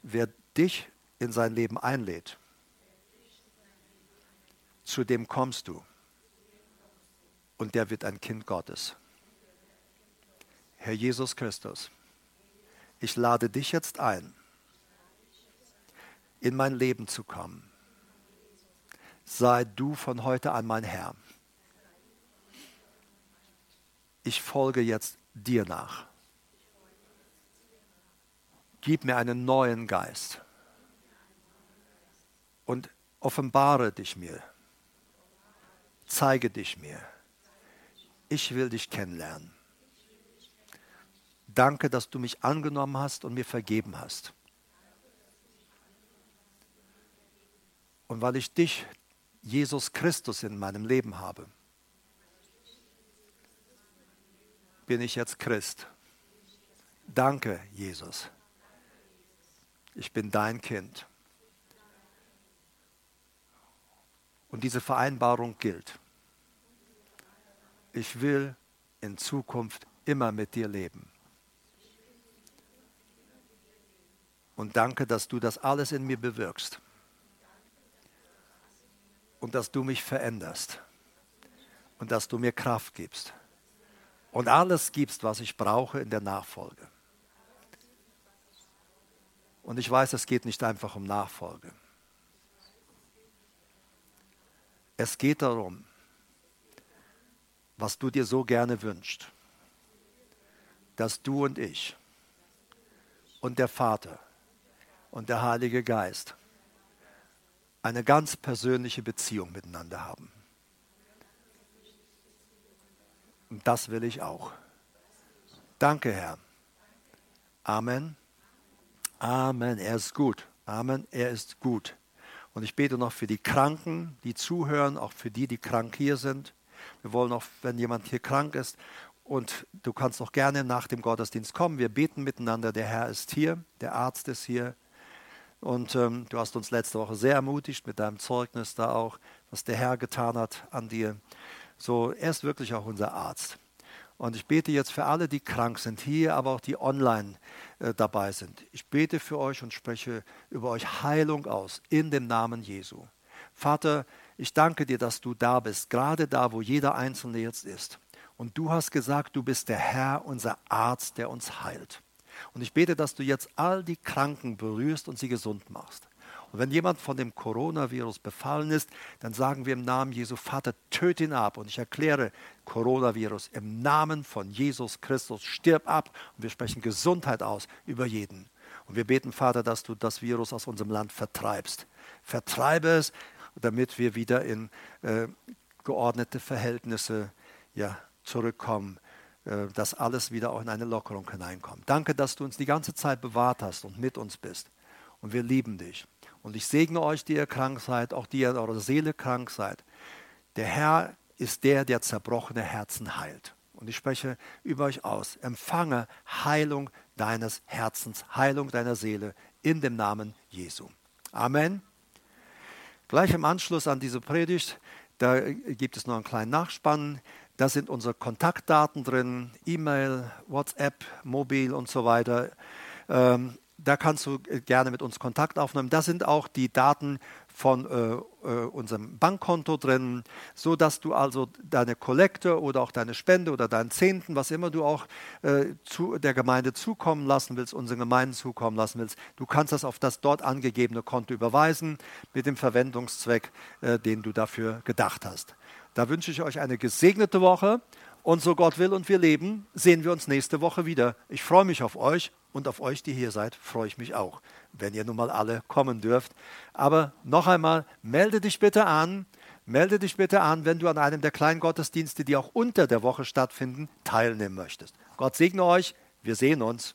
wer dich in sein Leben einlädt, zu dem kommst du und der wird ein Kind Gottes. Herr Jesus Christus, ich lade dich jetzt ein, in mein Leben zu kommen. Sei du von heute an mein Herr. Ich folge jetzt dir nach. Gib mir einen neuen Geist und offenbare dich mir. Zeige dich mir. Ich will dich kennenlernen. Danke, dass du mich angenommen hast und mir vergeben hast. Und weil ich dich, Jesus Christus, in meinem Leben habe, bin ich jetzt Christ. Danke, Jesus ich bin dein Kind. Und diese Vereinbarung gilt. Ich will in Zukunft immer mit dir leben. Und danke, dass du das alles in mir bewirkst. Und dass du mich veränderst. Und dass du mir Kraft gibst. Und alles gibst, was ich brauche in der Nachfolge. Und ich weiß, es geht nicht einfach um Nachfolge. Es geht darum, was du dir so gerne wünschst, dass du und ich und der Vater und der Heilige Geist eine ganz persönliche Beziehung miteinander haben. Und das will ich auch. Danke, Herr. Amen. Amen. Er ist gut. Amen. Er ist gut. Und ich bete noch für die Kranken, die zuhören, auch für die, die krank hier sind. Wir wollen auch, wenn jemand hier krank ist, und du kannst auch gerne nach dem Gottesdienst kommen. Wir beten miteinander. Der Herr ist hier, der Arzt ist hier. Und ähm, du hast uns letzte Woche sehr ermutigt mit deinem Zeugnis da auch, was der Herr getan hat an dir. So, er ist wirklich auch unser Arzt. Und ich bete jetzt für alle, die krank sind, hier, aber auch die online äh, dabei sind. Ich bete für euch und spreche über euch Heilung aus in dem Namen Jesu. Vater, ich danke dir, dass du da bist, gerade da, wo jeder Einzelne jetzt ist. Und du hast gesagt, du bist der Herr, unser Arzt, der uns heilt. Und ich bete, dass du jetzt all die Kranken berührst und sie gesund machst. Und wenn jemand von dem Coronavirus befallen ist, dann sagen wir im Namen Jesu, Vater, töte ihn ab. Und ich erkläre, Coronavirus im Namen von Jesus Christus, stirb ab. Und wir sprechen Gesundheit aus über jeden. Und wir beten, Vater, dass du das Virus aus unserem Land vertreibst. Vertreibe es, damit wir wieder in äh, geordnete Verhältnisse ja, zurückkommen, äh, dass alles wieder auch in eine Lockerung hineinkommt. Danke, dass du uns die ganze Zeit bewahrt hast und mit uns bist. Und wir lieben dich. Und ich segne euch, die ihr krank seid, auch die ihr in eurer Seele krank seid. Der Herr ist der, der zerbrochene Herzen heilt. Und ich spreche über euch aus. Empfange Heilung deines Herzens, Heilung deiner Seele in dem Namen Jesu. Amen. Gleich im Anschluss an diese Predigt, da gibt es noch einen kleinen Nachspann. Da sind unsere Kontaktdaten drin, E-Mail, WhatsApp, Mobil und so weiter. Ähm, da kannst du äh, gerne mit uns Kontakt aufnehmen. Da sind auch die Daten von äh, äh, unserem Bankkonto drin, so dass du also deine Kollekte oder auch deine Spende oder deinen Zehnten, was immer du auch äh, zu der Gemeinde zukommen lassen willst, unseren Gemeinden zukommen lassen willst, du kannst das auf das dort angegebene Konto überweisen mit dem Verwendungszweck, äh, den du dafür gedacht hast. Da wünsche ich euch eine gesegnete Woche und so Gott will und wir leben, sehen wir uns nächste Woche wieder. Ich freue mich auf euch und auf euch, die hier seid, freue ich mich auch, wenn ihr nun mal alle kommen dürft. Aber noch einmal, melde dich bitte an. Melde dich bitte an, wenn du an einem der kleinen Gottesdienste, die auch unter der Woche stattfinden, teilnehmen möchtest. Gott segne euch. Wir sehen uns.